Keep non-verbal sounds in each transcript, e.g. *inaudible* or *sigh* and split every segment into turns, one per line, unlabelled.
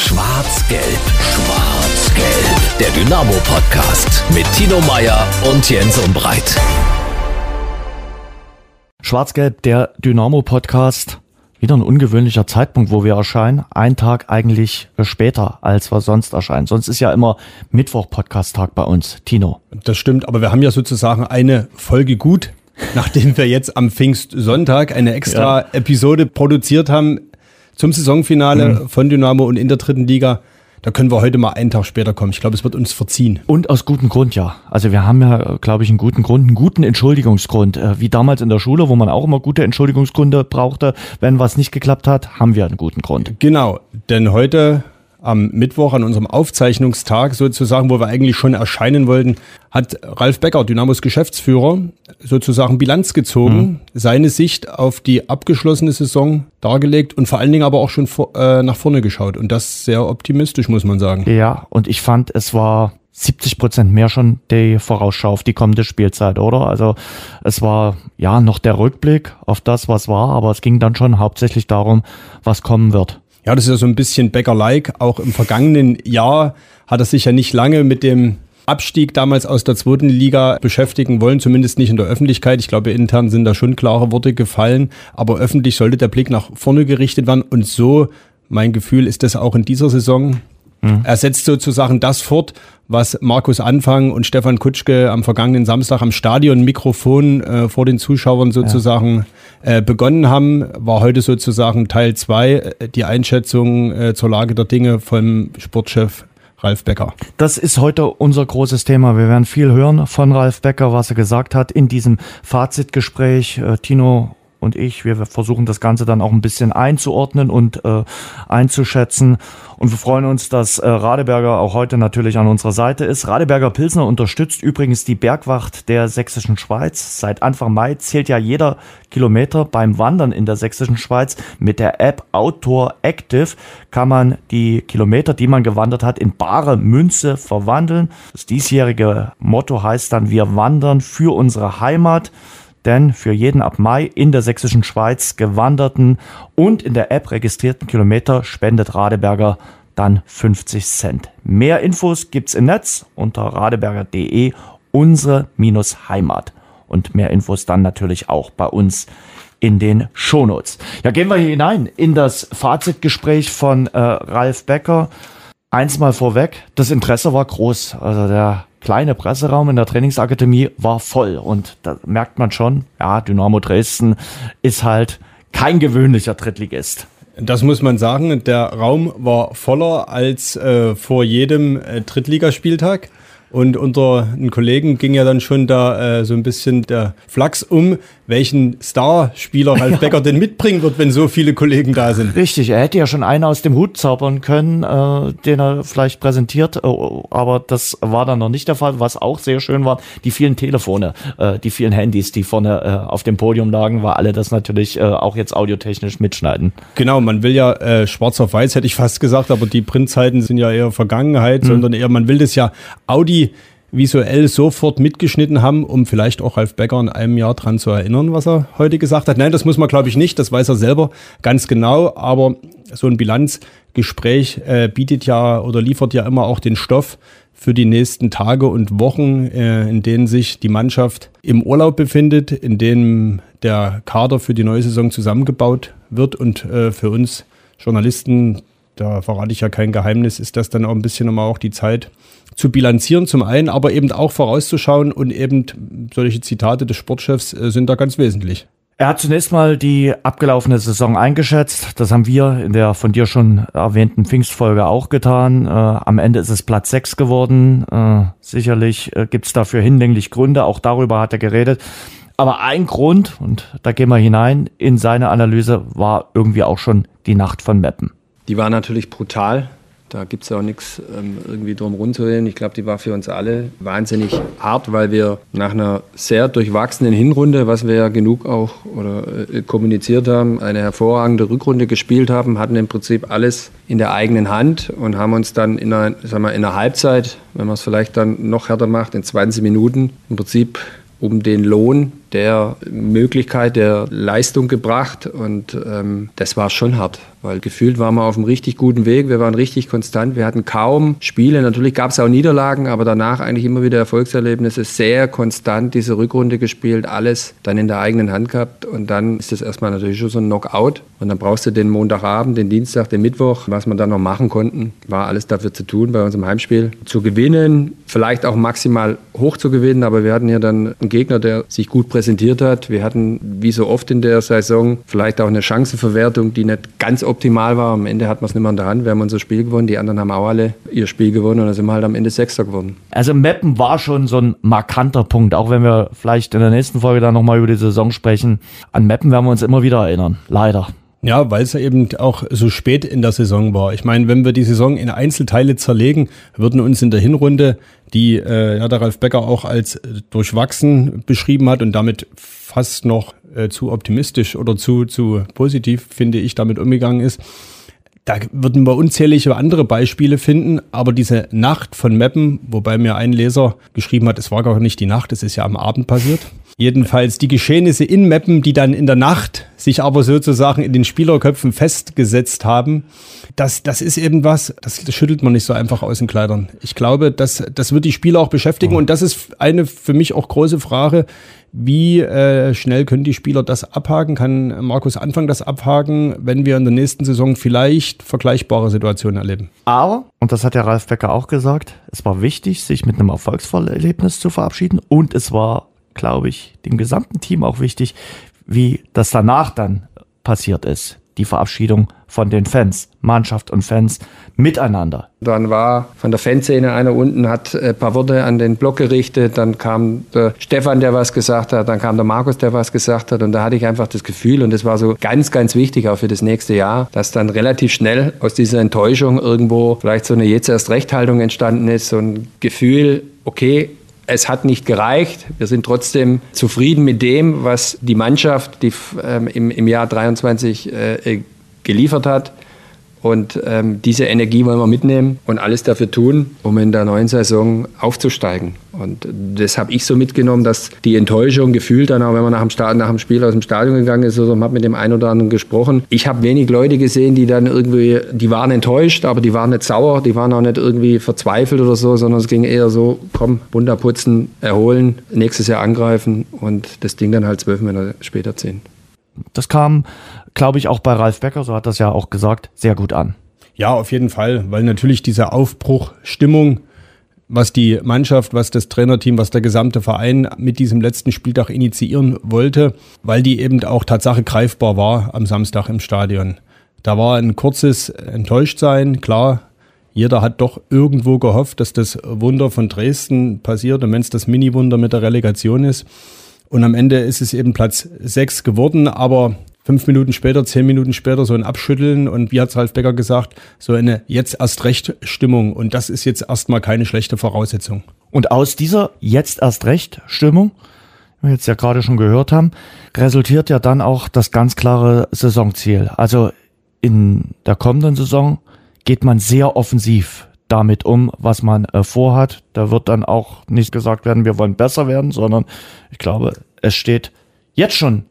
Schwarz-Gelb, Schwarz-Gelb. Der Dynamo-Podcast mit Tino Meyer und Jens Umbreit.
Schwarz-Gelb, der Dynamo-Podcast. Wieder ein ungewöhnlicher Zeitpunkt, wo wir erscheinen. Ein Tag eigentlich später, als wir sonst erscheinen. Sonst ist ja immer Mittwoch-Podcast-Tag bei uns. Tino.
Das stimmt, aber wir haben ja sozusagen eine Folge gut, nachdem wir jetzt am Pfingstsonntag eine extra ja. Episode produziert haben zum Saisonfinale mhm. von Dynamo und in der dritten Liga. Da können wir heute mal einen Tag später kommen. Ich glaube, es wird uns verziehen.
Und aus gutem Grund, ja. Also wir haben ja, glaube ich, einen guten Grund, einen guten Entschuldigungsgrund. Äh, wie damals in der Schule, wo man auch immer gute Entschuldigungsgründe brauchte. Wenn was nicht geklappt hat, haben wir einen guten Grund.
Genau, denn heute am Mittwoch, an unserem Aufzeichnungstag sozusagen, wo wir eigentlich schon erscheinen wollten, hat Ralf Becker, Dynamos Geschäftsführer, sozusagen Bilanz gezogen, mhm. seine Sicht auf die abgeschlossene Saison dargelegt und vor allen Dingen aber auch schon vor, äh, nach vorne geschaut. Und das sehr optimistisch, muss man sagen.
Ja, und ich fand, es war 70 Prozent mehr schon die Vorausschau auf die kommende Spielzeit, oder? Also es war ja noch der Rückblick auf das, was war, aber es ging dann schon hauptsächlich darum, was kommen wird.
Ja, das ist ja so ein bisschen Bäcker-like. Auch im vergangenen Jahr hat er sich ja nicht lange mit dem Abstieg damals aus der zweiten Liga beschäftigen wollen, zumindest nicht in der Öffentlichkeit. Ich glaube, intern sind da schon klare Worte gefallen, aber öffentlich sollte der Blick nach vorne gerichtet werden. Und so, mein Gefühl, ist das auch in dieser Saison. Mhm. Er setzt sozusagen das fort, was Markus Anfang und Stefan Kutschke am vergangenen Samstag am Stadion Mikrofon äh, vor den Zuschauern sozusagen ja. äh, begonnen haben, war heute sozusagen Teil zwei äh, die Einschätzung äh, zur Lage der Dinge vom Sportchef Ralf Becker.
Das ist heute unser großes Thema. Wir werden viel hören von Ralf Becker, was er gesagt hat in diesem Fazitgespräch. Äh, Tino und ich, wir versuchen das Ganze dann auch ein bisschen einzuordnen und äh, einzuschätzen. Und wir freuen uns, dass äh, Radeberger auch heute natürlich an unserer Seite ist. Radeberger Pilsner unterstützt übrigens die Bergwacht der Sächsischen Schweiz. Seit Anfang Mai zählt ja jeder Kilometer beim Wandern in der Sächsischen Schweiz. Mit der App Outdoor Active kann man die Kilometer, die man gewandert hat, in bare Münze verwandeln. Das diesjährige Motto heißt dann, wir wandern für unsere Heimat denn für jeden ab Mai in der sächsischen Schweiz gewanderten und in der App registrierten Kilometer spendet Radeberger dann 50 Cent. Mehr Infos gibt's im Netz unter radeberger.de unsere minus Heimat und mehr Infos dann natürlich auch bei uns in den Shownotes. Ja, gehen wir hier hinein in das Fazitgespräch von äh, Ralf Becker. Eins mal vorweg, das Interesse war groß. Also der kleine Presseraum in der Trainingsakademie war voll. Und da merkt man schon, ja, Dynamo Dresden ist halt kein gewöhnlicher Drittligist.
Das muss man sagen. Der Raum war voller als äh, vor jedem äh, Drittligaspieltag. Und unter den Kollegen ging ja dann schon da äh, so ein bisschen der Flachs um, welchen Starspieler Ralf *laughs* ja. Becker denn mitbringen wird, wenn so viele Kollegen da sind.
Richtig, er hätte ja schon einen aus dem Hut zaubern können, äh, den er vielleicht präsentiert, äh, aber das war dann noch nicht der Fall. Was auch sehr schön war, die vielen Telefone, äh, die vielen Handys, die vorne äh, auf dem Podium lagen, war alle das natürlich äh, auch jetzt audiotechnisch mitschneiden.
Genau, man will ja äh, schwarz auf weiß, hätte ich fast gesagt, aber die Printzeiten sind ja eher Vergangenheit, mhm. sondern eher, man will das ja Audi visuell sofort mitgeschnitten haben, um vielleicht auch Ralf Becker in einem Jahr dran zu erinnern, was er heute gesagt hat. Nein, das muss man, glaube ich, nicht. Das weiß er selber ganz genau. Aber so ein Bilanzgespräch äh, bietet ja oder liefert ja immer auch den Stoff für die nächsten Tage und Wochen, äh, in denen sich die Mannschaft im Urlaub befindet, in denen der Kader für die neue Saison zusammengebaut wird und äh, für uns Journalisten da verrate ich ja kein Geheimnis, ist das dann auch ein bisschen immer auch die Zeit zu bilanzieren zum einen, aber eben auch vorauszuschauen und eben solche Zitate des Sportchefs äh, sind da ganz wesentlich.
Er hat zunächst mal die abgelaufene Saison eingeschätzt. Das haben wir in der von dir schon erwähnten Pfingstfolge auch getan. Äh, am Ende ist es Platz 6 geworden. Äh, sicherlich äh, gibt es dafür hinlänglich Gründe. Auch darüber hat er geredet. Aber ein Grund, und da gehen wir hinein, in seine Analyse war irgendwie auch schon die Nacht von Meppen.
Die war natürlich brutal. Da gibt es auch nichts ähm, irgendwie drum rumzureden. Ich glaube, die war für uns alle wahnsinnig hart, weil wir nach einer sehr durchwachsenen Hinrunde, was wir ja genug auch oder äh, kommuniziert haben, eine hervorragende Rückrunde gespielt haben, hatten im Prinzip alles in der eigenen Hand und haben uns dann in einer, sagen wir, in einer Halbzeit, wenn man es vielleicht dann noch härter macht, in 20 Minuten im Prinzip um den Lohn der Möglichkeit der Leistung gebracht und ähm, das war schon hart. weil gefühlt waren wir auf einem richtig guten Weg. Wir waren richtig konstant. Wir hatten kaum Spiele. Natürlich gab es auch Niederlagen, aber danach eigentlich immer wieder Erfolgserlebnisse. Sehr konstant diese Rückrunde gespielt, alles dann in der eigenen Hand gehabt. Und dann ist das erstmal natürlich schon so ein Knockout. Und dann brauchst du den Montagabend, den Dienstag, den Mittwoch. Was wir dann noch machen konnten, war alles dafür zu tun bei unserem Heimspiel. Zu gewinnen, vielleicht auch maximal hoch zu gewinnen, aber wir hatten ja dann einen Gegner, der sich gut präsentiert hat. Wir hatten, wie so oft in der Saison, vielleicht auch eine Chancenverwertung, die nicht ganz optimal war. Am Ende hat man es nicht mehr in der Hand. Wir haben unser Spiel gewonnen, die anderen haben auch alle ihr Spiel gewonnen und dann sind wir halt am Ende Sechster geworden.
Also Meppen war schon so ein markanter Punkt, auch wenn wir vielleicht in der nächsten Folge dann nochmal über die Saison sprechen. An Meppen werden wir uns immer wieder erinnern, leider.
Ja, weil es eben auch so spät in der Saison war. Ich meine, wenn wir die Saison in Einzelteile zerlegen, würden uns in der Hinrunde, die äh, ja, der Ralf Becker auch als äh, durchwachsen beschrieben hat und damit fast noch äh, zu optimistisch oder zu, zu positiv, finde ich, damit umgegangen ist. Da würden wir unzählige andere Beispiele finden, aber diese Nacht von Meppen, wobei mir ein Leser geschrieben hat, es war gar nicht die Nacht, es ist ja am Abend passiert. Jedenfalls die Geschehnisse in Meppen, die dann in der Nacht sich aber sozusagen in den Spielerköpfen festgesetzt haben, das, das ist eben was, das, das schüttelt man nicht so einfach aus den Kleidern. Ich glaube, das, das wird die Spieler auch beschäftigen oh. und das ist eine für mich auch große Frage, wie äh, schnell können die Spieler das abhaken? Kann Markus Anfang das abhaken, wenn wir in der nächsten Saison vielleicht vergleichbare Situationen erleben?
Aber, und das hat ja Ralf Becker auch gesagt, es war wichtig, sich mit einem Erfolgsvollerlebnis zu verabschieden und es war, glaube ich, dem gesamten Team auch wichtig, wie das danach dann passiert ist. Die Verabschiedung von den Fans, Mannschaft und Fans miteinander.
Dann war von der Fanszene einer unten, hat ein paar Worte an den Block gerichtet, dann kam der Stefan, der was gesagt hat, dann kam der Markus, der was gesagt hat. Und da hatte ich einfach das Gefühl und das war so ganz, ganz wichtig auch für das nächste Jahr, dass dann relativ schnell aus dieser Enttäuschung irgendwo vielleicht so eine jetzt erst Rechthaltung entstanden ist, so ein Gefühl, okay, es hat nicht gereicht. Wir sind trotzdem zufrieden mit dem, was die Mannschaft die, ähm, im, im Jahr 23 äh, geliefert hat. Und ähm, diese Energie wollen wir mitnehmen und alles dafür tun, um in der neuen Saison aufzusteigen. Und das habe ich so mitgenommen, dass die Enttäuschung gefühlt dann auch, wenn man nach dem, Start, nach dem Spiel aus dem Stadion gegangen ist, man hat mit dem einen oder anderen gesprochen. Ich habe wenig Leute gesehen, die dann irgendwie, die waren enttäuscht, aber die waren nicht sauer, die waren auch nicht irgendwie verzweifelt oder so, sondern es ging eher so, komm, bunter putzen, erholen, nächstes Jahr angreifen und das Ding dann halt zwölf Monate später ziehen.
Das kam glaube ich, auch bei Ralf Becker, so hat das ja auch gesagt, sehr gut an.
Ja, auf jeden Fall, weil natürlich diese Aufbruchstimmung, was die Mannschaft, was das Trainerteam, was der gesamte Verein mit diesem letzten Spieltag initiieren wollte, weil die eben auch Tatsache greifbar war am Samstag im Stadion. Da war ein kurzes Enttäuschtsein, klar. Jeder hat doch irgendwo gehofft, dass das Wunder von Dresden passiert und wenn es das Mini-Wunder mit der Relegation ist. Und am Ende ist es eben Platz sechs geworden, aber fünf Minuten später, zehn Minuten später so ein Abschütteln und wie hat Ralf Becker gesagt, so eine jetzt erst recht Stimmung. Und das ist jetzt erstmal keine schlechte Voraussetzung.
Und aus dieser jetzt erst recht Stimmung, wie wir jetzt ja gerade schon gehört haben, resultiert ja dann auch das ganz klare Saisonziel. Also in der kommenden Saison geht man sehr offensiv damit um, was man äh, vorhat. Da wird dann auch nicht gesagt werden, wir wollen besser werden, sondern ich glaube, es steht jetzt schon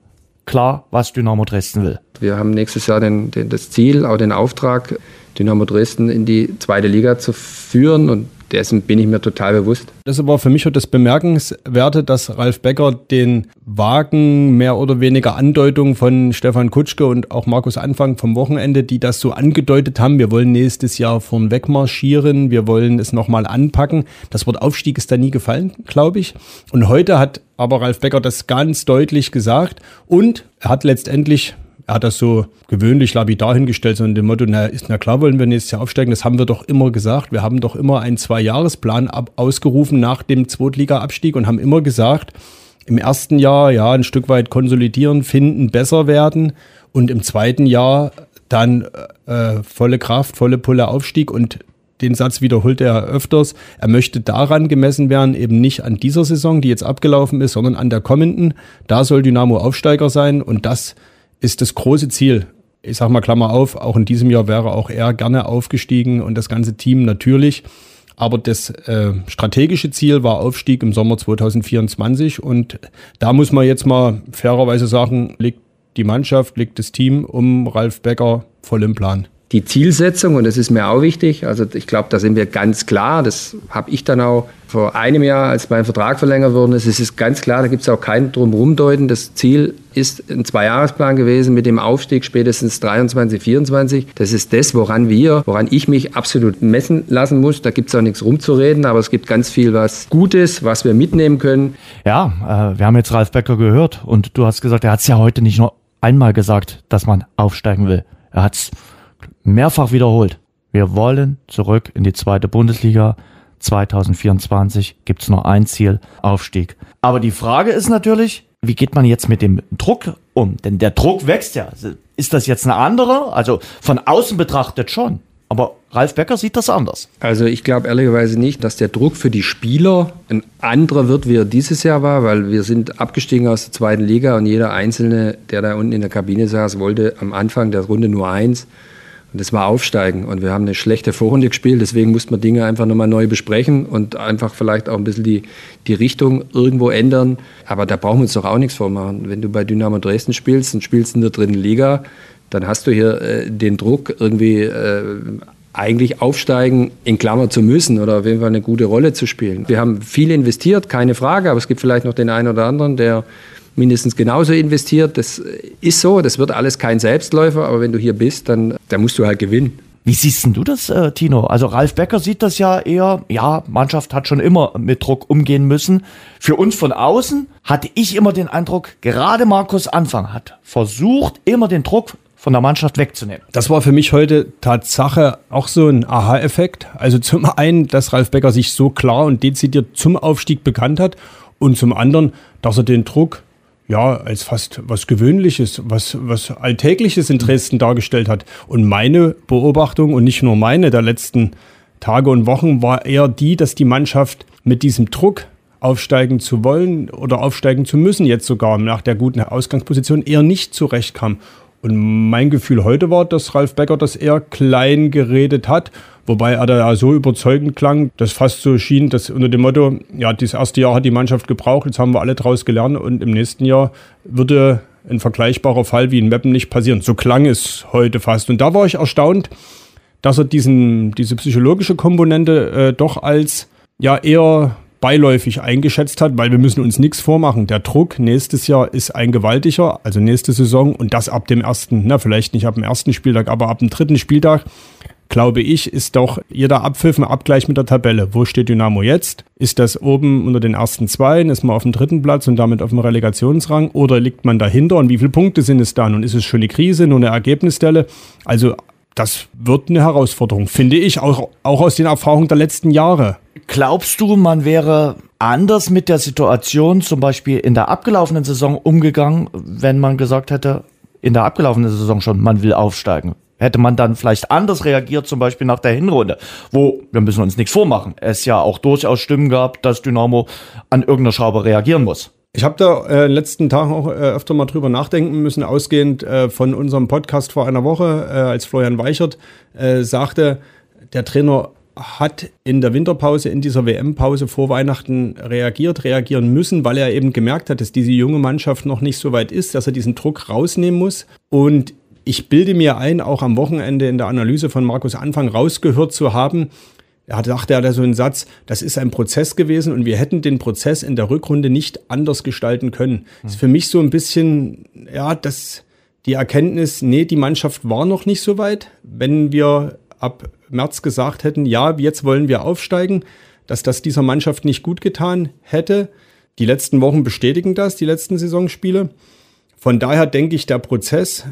klar, was Dynamo Dresden will.
Wir haben nächstes Jahr den, den, das Ziel, auch den Auftrag, Dynamo Dresden in die zweite Liga zu führen und dessen bin ich mir total bewusst.
Das aber für mich das Bemerkenswerte, dass Ralf Becker den Wagen mehr oder weniger Andeutungen von Stefan Kutschke und auch Markus Anfang vom Wochenende, die das so angedeutet haben, wir wollen nächstes Jahr vorn wegmarschieren, wir wollen es nochmal anpacken. Das Wort Aufstieg ist da nie gefallen, glaube ich. Und heute hat aber Ralf Becker das ganz deutlich gesagt und er hat letztendlich er hat das so gewöhnlich lapidar hingestellt, so in dem Motto, na, ist, na klar wollen wir nächstes Jahr aufsteigen, das haben wir doch immer gesagt. Wir haben doch immer einen Zwei-Jahres-Plan ausgerufen nach dem Zweitliga-Abstieg und haben immer gesagt, im ersten Jahr ja ein Stück weit konsolidieren, finden, besser werden und im zweiten Jahr dann äh, volle Kraft, volle Pulle Aufstieg und den Satz wiederholt er öfters. Er möchte daran gemessen werden, eben nicht an dieser Saison, die jetzt abgelaufen ist, sondern an der kommenden. Da soll Dynamo Aufsteiger sein und das ist das große Ziel. Ich sag mal Klammer auf, auch in diesem Jahr wäre auch er gerne aufgestiegen und das ganze Team natürlich. Aber das äh, strategische Ziel war Aufstieg im Sommer 2024 und da muss man jetzt mal fairerweise sagen, liegt die Mannschaft, liegt das Team um Ralf Becker voll im Plan?
Die Zielsetzung, und das ist mir auch wichtig, also ich glaube, da sind wir ganz klar, das habe ich dann auch vor einem Jahr, als mein Vertrag verlängert worden ist, es ist ganz klar, da gibt es auch kein Drumherumdeuten. Das Ziel ist ein Zweijahresplan gewesen mit dem Aufstieg spätestens 23, 24. Das ist das, woran wir, woran ich mich absolut messen lassen muss. Da gibt es auch nichts rumzureden, aber es gibt ganz viel was Gutes, was wir mitnehmen können.
Ja, äh, wir haben jetzt Ralf Becker gehört und du hast gesagt, er hat es ja heute nicht nur einmal gesagt, dass man aufsteigen will. Er hat es mehrfach wiederholt. Wir wollen zurück in die zweite Bundesliga. 2024 gibt's nur ein Ziel, Aufstieg. Aber die Frage ist natürlich, wie geht man jetzt mit dem Druck um? Denn der Druck wächst ja. Ist das jetzt eine andere? Also von außen betrachtet schon. Aber Ralf Becker sieht das anders.
Also ich glaube ehrlicherweise nicht, dass der Druck für die Spieler ein anderer wird, wie er dieses Jahr war, weil wir sind abgestiegen aus der zweiten Liga und jeder Einzelne, der da unten in der Kabine saß, wollte am Anfang der Runde nur eins und das war Aufsteigen. Und wir haben eine schlechte Vorrunde gespielt, deswegen mussten wir Dinge einfach nochmal neu besprechen und einfach vielleicht auch ein bisschen die, die Richtung irgendwo ändern. Aber da brauchen wir uns doch auch nichts vormachen. Wenn du bei Dynamo Dresden spielst und spielst in der dritten Liga, dann hast du hier äh, den Druck, irgendwie äh, eigentlich aufsteigen, in Klammer zu müssen oder auf jeden Fall eine gute Rolle zu spielen. Wir haben viel investiert, keine Frage, aber es gibt vielleicht noch den einen oder anderen, der mindestens genauso investiert. Das ist so, das wird alles kein Selbstläufer, aber wenn du hier bist, dann, dann musst du halt gewinnen.
Wie siehst du das, äh, Tino? Also Ralf Becker sieht das ja eher, ja, Mannschaft hat schon immer mit Druck umgehen müssen. Für uns von außen hatte ich immer den Eindruck, gerade Markus Anfang hat versucht, immer den Druck von der Mannschaft wegzunehmen.
Das war für mich heute Tatsache auch so ein Aha-Effekt. Also zum einen, dass Ralf Becker sich so klar und dezidiert zum Aufstieg bekannt hat und zum anderen, dass er den Druck ja, als fast was Gewöhnliches, was, was Alltägliches in Dresden dargestellt hat. Und meine Beobachtung und nicht nur meine der letzten Tage und Wochen war eher die, dass die Mannschaft mit diesem Druck aufsteigen zu wollen oder aufsteigen zu müssen, jetzt sogar nach der guten Ausgangsposition, eher nicht zurechtkam. Und mein Gefühl heute war, dass Ralf Becker das eher klein geredet hat Wobei er da so überzeugend klang, dass fast so schien, dass unter dem Motto, ja, das erste Jahr hat die Mannschaft gebraucht, jetzt haben wir alle draus gelernt und im nächsten Jahr würde ein vergleichbarer Fall wie in Meppen nicht passieren. So klang es heute fast. Und da war ich erstaunt, dass er diesen, diese psychologische Komponente äh, doch als ja eher beiläufig eingeschätzt hat, weil wir müssen uns nichts vormachen. Der Druck nächstes Jahr ist ein gewaltiger, also nächste Saison und das ab dem ersten, na vielleicht nicht ab dem ersten Spieltag, aber ab dem dritten Spieltag glaube ich, ist doch jeder Abpfiff ein Abgleich mit der Tabelle. Wo steht Dynamo jetzt? Ist das oben unter den ersten zwei? Ist man auf dem dritten Platz und damit auf dem Relegationsrang? Oder liegt man dahinter? Und wie viele Punkte sind es dann? Und ist es schon eine Krise, nur eine Ergebnisstelle? Also, das wird eine Herausforderung, finde ich, auch, auch aus den Erfahrungen der letzten Jahre.
Glaubst du, man wäre anders mit der Situation zum Beispiel in der abgelaufenen Saison umgegangen, wenn man gesagt hätte, in der abgelaufenen Saison schon, man will aufsteigen? hätte man dann vielleicht anders reagiert, zum Beispiel nach der Hinrunde, wo, wir müssen uns nichts vormachen, es ja auch durchaus Stimmen gab, dass Dynamo an irgendeiner Schraube reagieren muss.
Ich habe da äh, letzten Tagen auch äh, öfter mal drüber nachdenken müssen, ausgehend äh, von unserem Podcast vor einer Woche, äh, als Florian Weichert äh, sagte, der Trainer hat in der Winterpause, in dieser WM-Pause vor Weihnachten reagiert, reagieren müssen, weil er eben gemerkt hat, dass diese junge Mannschaft noch nicht so weit ist, dass er diesen Druck rausnehmen muss. Und ich bilde mir ein, auch am Wochenende in der Analyse von Markus Anfang rausgehört zu haben, er dachte er da so einen Satz, das ist ein Prozess gewesen und wir hätten den Prozess in der Rückrunde nicht anders gestalten können. Das ist für mich so ein bisschen, ja, das, die Erkenntnis, nee, die Mannschaft war noch nicht so weit. Wenn wir ab März gesagt hätten, ja, jetzt wollen wir aufsteigen, dass das dieser Mannschaft nicht gut getan hätte. Die letzten Wochen bestätigen das, die letzten Saisonspiele. Von daher denke ich, der Prozess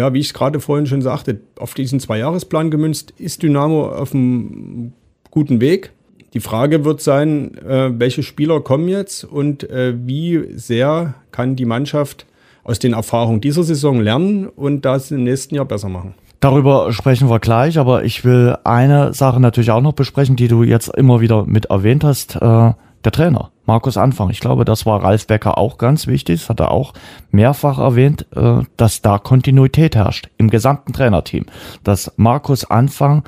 ja, wie ich es gerade vorhin schon sagte, auf diesen Zweijahresplan gemünzt, ist Dynamo auf einem guten Weg. Die Frage wird sein, äh, welche Spieler kommen jetzt und äh, wie sehr kann die Mannschaft aus den Erfahrungen dieser Saison lernen und das im nächsten Jahr besser machen.
Darüber sprechen wir gleich, aber ich will eine Sache natürlich auch noch besprechen, die du jetzt immer wieder mit erwähnt hast. Äh der Trainer, Markus Anfang. Ich glaube, das war Ralf Becker auch ganz wichtig, das hat er auch mehrfach erwähnt, äh, dass da Kontinuität herrscht im gesamten Trainerteam. Dass Markus Anfang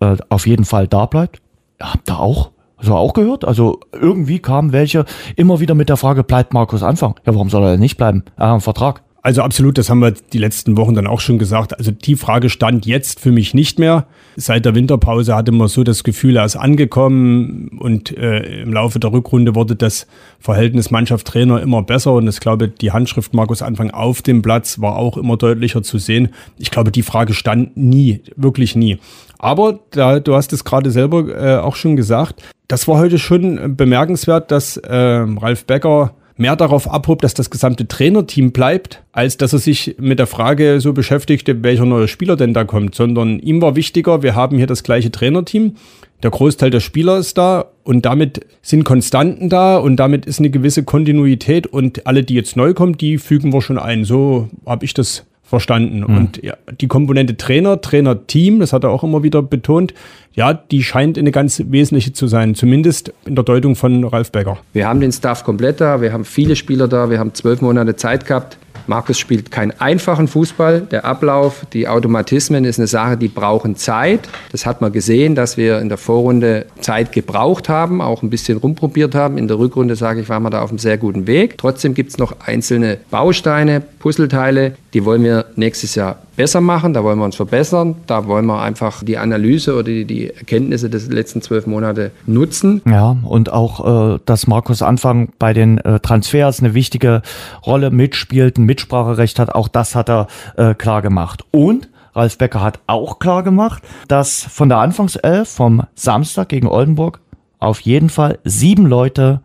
äh, auf jeden Fall da bleibt. Habt ihr auch so auch gehört? Also irgendwie kamen welche immer wieder mit der Frage, bleibt Markus Anfang? Ja, warum soll er denn nicht bleiben? Er hat einen Vertrag.
Also absolut, das haben wir die letzten Wochen dann auch schon gesagt. Also die Frage stand jetzt für mich nicht mehr. Seit der Winterpause hatte man so das Gefühl, er ist angekommen und äh, im Laufe der Rückrunde wurde das Verhältnis Mannschaft-Trainer immer besser und ich glaube, die Handschrift Markus Anfang auf dem Platz war auch immer deutlicher zu sehen. Ich glaube, die Frage stand nie, wirklich nie. Aber da, du hast es gerade selber äh, auch schon gesagt, das war heute schon bemerkenswert, dass äh, Ralf Becker mehr darauf abhob, dass das gesamte Trainerteam bleibt, als dass er sich mit der Frage so beschäftigte, welcher neue Spieler denn da kommt, sondern ihm war wichtiger, wir haben hier das gleiche Trainerteam, der Großteil der Spieler ist da und damit sind Konstanten da und damit ist eine gewisse Kontinuität. Und alle, die jetzt neu kommen, die fügen wir schon ein. So habe ich das verstanden. Mhm. Und ja, die Komponente Trainer, Trainer-Team, das hat er auch immer wieder betont, ja, die scheint eine ganz wesentliche zu sein, zumindest in der Deutung von Ralf Becker.
Wir haben den Staff komplett da, wir haben viele Spieler da, wir haben zwölf Monate Zeit gehabt. Markus spielt keinen einfachen Fußball. Der Ablauf, die Automatismen ist eine Sache, die brauchen Zeit. Das hat man gesehen, dass wir in der Vorrunde Zeit gebraucht haben, auch ein bisschen rumprobiert haben. In der Rückrunde, sage ich, waren wir da auf einem sehr guten Weg. Trotzdem gibt es noch einzelne Bausteine, Puzzleteile, die wollen wir nächstes Jahr besser machen, da wollen wir uns verbessern, da wollen wir einfach die Analyse oder die, die Erkenntnisse des letzten zwölf Monate nutzen.
Ja, und auch, äh, dass Markus Anfang bei den äh, Transfers eine wichtige Rolle mitspielt, ein Mitspracherecht hat, auch das hat er äh, klar gemacht. Und Ralf Becker hat auch klar gemacht, dass von der Anfangself vom Samstag gegen Oldenburg auf jeden Fall sieben Leute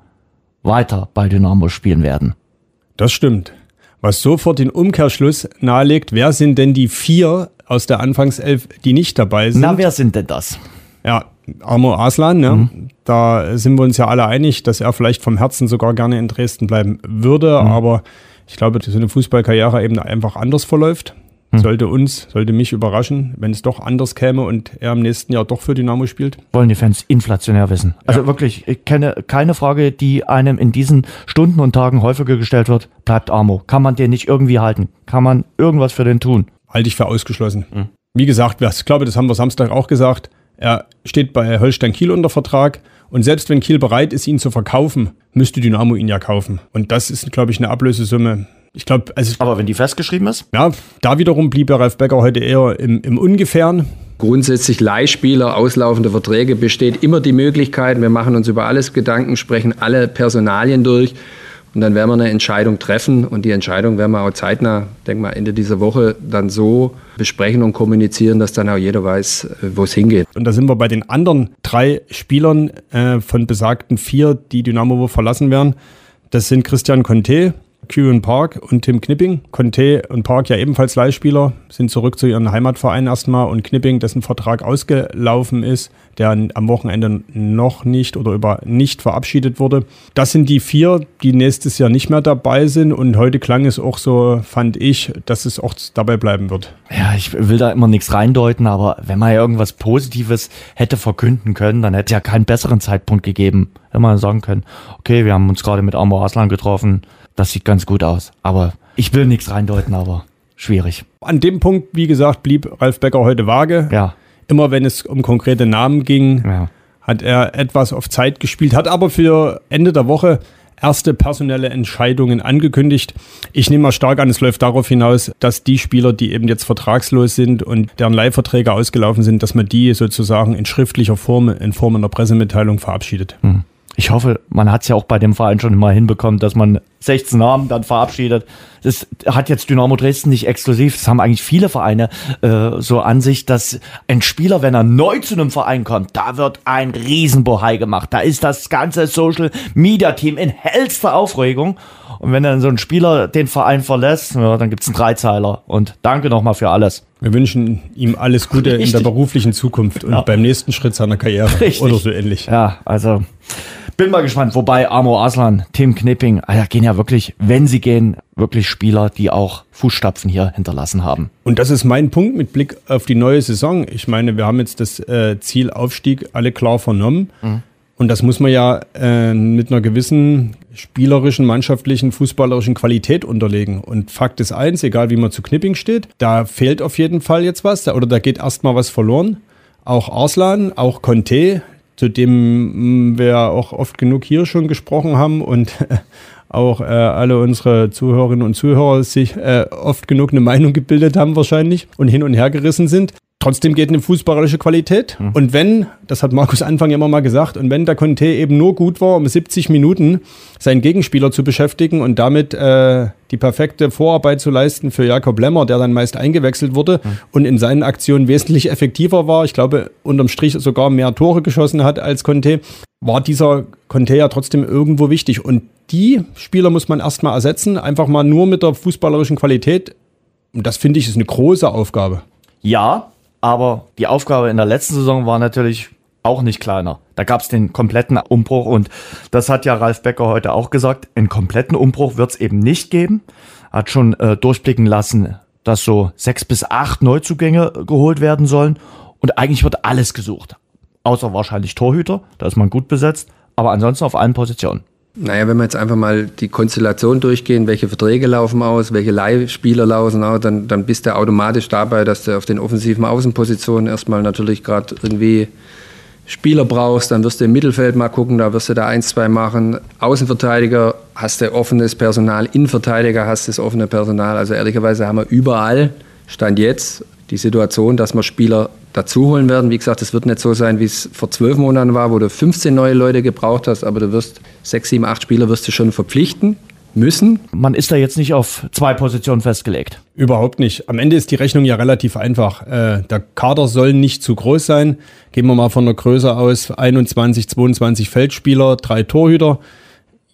weiter bei Dynamo spielen werden.
Das stimmt. Was sofort den Umkehrschluss nahelegt, wer sind denn die vier aus der Anfangself, die nicht dabei sind?
Na, wer sind denn das?
Ja, Amo Aslan, ne? Mhm. da sind wir uns ja alle einig, dass er vielleicht vom Herzen sogar gerne in Dresden bleiben würde, mhm. aber ich glaube, dass so eine Fußballkarriere eben einfach anders verläuft. Hm. Sollte uns, sollte mich überraschen, wenn es doch anders käme und er im nächsten Jahr doch für Dynamo spielt.
Wollen die Fans inflationär wissen. Also ja. wirklich, ich kenne keine Frage, die einem in diesen Stunden und Tagen häufiger gestellt wird. Bleibt Armo. Kann man den nicht irgendwie halten? Kann man irgendwas für den tun?
Halte ich für ausgeschlossen. Mhm. Wie gesagt, ich glaube, das haben wir Samstag auch gesagt. Er steht bei Holstein Kiel unter Vertrag und selbst wenn Kiel bereit ist, ihn zu verkaufen, müsste Dynamo ihn ja kaufen. Und das ist, glaube ich, eine Ablösesumme, ich glaube, also.
Aber wenn die festgeschrieben ist?
Ja, da wiederum blieb ja Ralf Becker heute eher im, im Ungefähren.
Grundsätzlich Leihspieler, auslaufende Verträge besteht immer die Möglichkeit. Wir machen uns über alles Gedanken, sprechen alle Personalien durch. Und dann werden wir eine Entscheidung treffen. Und die Entscheidung werden wir auch zeitnah, denke mal, Ende dieser Woche dann so besprechen und kommunizieren, dass dann auch jeder weiß, wo es hingeht.
Und da sind wir bei den anderen drei Spielern äh, von besagten vier, die Dynamo verlassen werden. Das sind Christian Conte, Kieran Park und Tim Knipping. Conte und Park ja ebenfalls Leihspieler, sind zurück zu ihren Heimatvereinen erstmal und Knipping, dessen Vertrag ausgelaufen ist, der am Wochenende noch nicht oder über nicht verabschiedet wurde. Das sind die vier, die nächstes Jahr nicht mehr dabei sind und heute klang es auch so, fand ich, dass es auch dabei bleiben wird.
Ja, ich will da immer nichts reindeuten, aber wenn man ja irgendwas Positives hätte verkünden können, dann hätte es ja keinen besseren Zeitpunkt gegeben. Wenn man sagen können, okay, wir haben uns gerade mit Amor Aslan getroffen, das sieht ganz gut aus. Aber ich will nichts reindeuten, aber schwierig.
An dem Punkt, wie gesagt, blieb Ralf Becker heute vage.
Ja.
Immer wenn es um konkrete Namen ging, ja. hat er etwas auf Zeit gespielt, hat aber für Ende der Woche erste personelle Entscheidungen angekündigt. Ich nehme mal stark an, es läuft darauf hinaus, dass die Spieler, die eben jetzt vertragslos sind und deren Leihverträge ausgelaufen sind, dass man die sozusagen in schriftlicher Form, in Form einer Pressemitteilung verabschiedet. Hm
ich hoffe, man hat es ja auch bei dem Verein schon mal hinbekommen, dass man 16 Namen dann verabschiedet. Das hat jetzt Dynamo Dresden nicht exklusiv. Das haben eigentlich viele Vereine äh, so an sich, dass ein Spieler, wenn er neu zu einem Verein kommt, da wird ein Riesenbohai gemacht. Da ist das ganze Social Media Team in hellster Aufregung. Und wenn dann so ein Spieler den Verein verlässt, ja, dann gibt's einen Dreizeiler. Und danke nochmal für alles.
Wir wünschen ihm alles Gute Richtig. in der beruflichen Zukunft und ja. beim nächsten Schritt seiner Karriere Richtig. oder so ähnlich.
Ja, also bin mal gespannt. Wobei Amo Aslan, Tim Knipping, Alter, ah gehen ja wirklich, wenn sie gehen, wirklich Spieler, die auch Fußstapfen hier hinterlassen haben.
Und das ist mein Punkt mit Blick auf die neue Saison. Ich meine, wir haben jetzt das äh, Ziel Aufstieg alle klar vernommen. Mhm. Und das muss man ja äh, mit einer gewissen spielerischen, mannschaftlichen, fußballerischen Qualität unterlegen. Und Fakt ist eins, egal wie man zu Knipping steht, da fehlt auf jeden Fall jetzt was oder da geht erstmal was verloren. Auch Arslan, auch Conte, zu dem mm, wir auch oft genug hier schon gesprochen haben und *laughs* auch äh, alle unsere Zuhörerinnen und Zuhörer sich äh, oft genug eine Meinung gebildet haben wahrscheinlich und hin und her gerissen sind. Trotzdem geht eine fußballerische Qualität. Mhm. Und wenn, das hat Markus Anfang immer mal gesagt, und wenn der Conte eben nur gut war, um 70 Minuten seinen Gegenspieler zu beschäftigen und damit äh, die perfekte Vorarbeit zu leisten für Jakob Lemmer, der dann meist eingewechselt wurde mhm. und in seinen Aktionen wesentlich effektiver war, ich glaube unterm Strich sogar mehr Tore geschossen hat als Conte, war dieser Conte ja trotzdem irgendwo wichtig. Und die Spieler muss man erstmal ersetzen, einfach mal nur mit der fußballerischen Qualität. Und das finde ich ist eine große Aufgabe.
Ja, aber die Aufgabe in der letzten Saison war natürlich auch nicht kleiner. Da gab es den kompletten Umbruch und das hat ja Ralf Becker heute auch gesagt. Einen kompletten Umbruch wird es eben nicht geben. Hat schon äh, durchblicken lassen, dass so sechs bis acht Neuzugänge geholt werden sollen. Und eigentlich wird alles gesucht. Außer wahrscheinlich Torhüter, da ist man gut besetzt, aber ansonsten auf allen Positionen.
Naja, wenn wir jetzt einfach mal die Konstellation durchgehen, welche Verträge laufen aus, welche Leihspieler laufen aus, dann, dann bist du automatisch dabei, dass du auf den offensiven Außenpositionen erstmal natürlich gerade irgendwie Spieler brauchst, dann wirst du im Mittelfeld mal gucken, da wirst du da eins, zwei machen. Außenverteidiger hast du offenes Personal, Innenverteidiger hast du das offene Personal. Also ehrlicherweise haben wir überall, Stand jetzt, die Situation, dass wir Spieler dazuholen werden. Wie gesagt, es wird nicht so sein, wie es vor zwölf Monaten war, wo du 15 neue Leute gebraucht hast, aber du wirst sechs, sieben, acht Spieler wirst du schon verpflichten müssen.
Man ist da jetzt nicht auf zwei Positionen festgelegt.
Überhaupt nicht. Am Ende ist die Rechnung ja relativ einfach. Äh, der Kader soll nicht zu groß sein. Gehen wir mal von der Größe aus 21, 22 Feldspieler, drei Torhüter.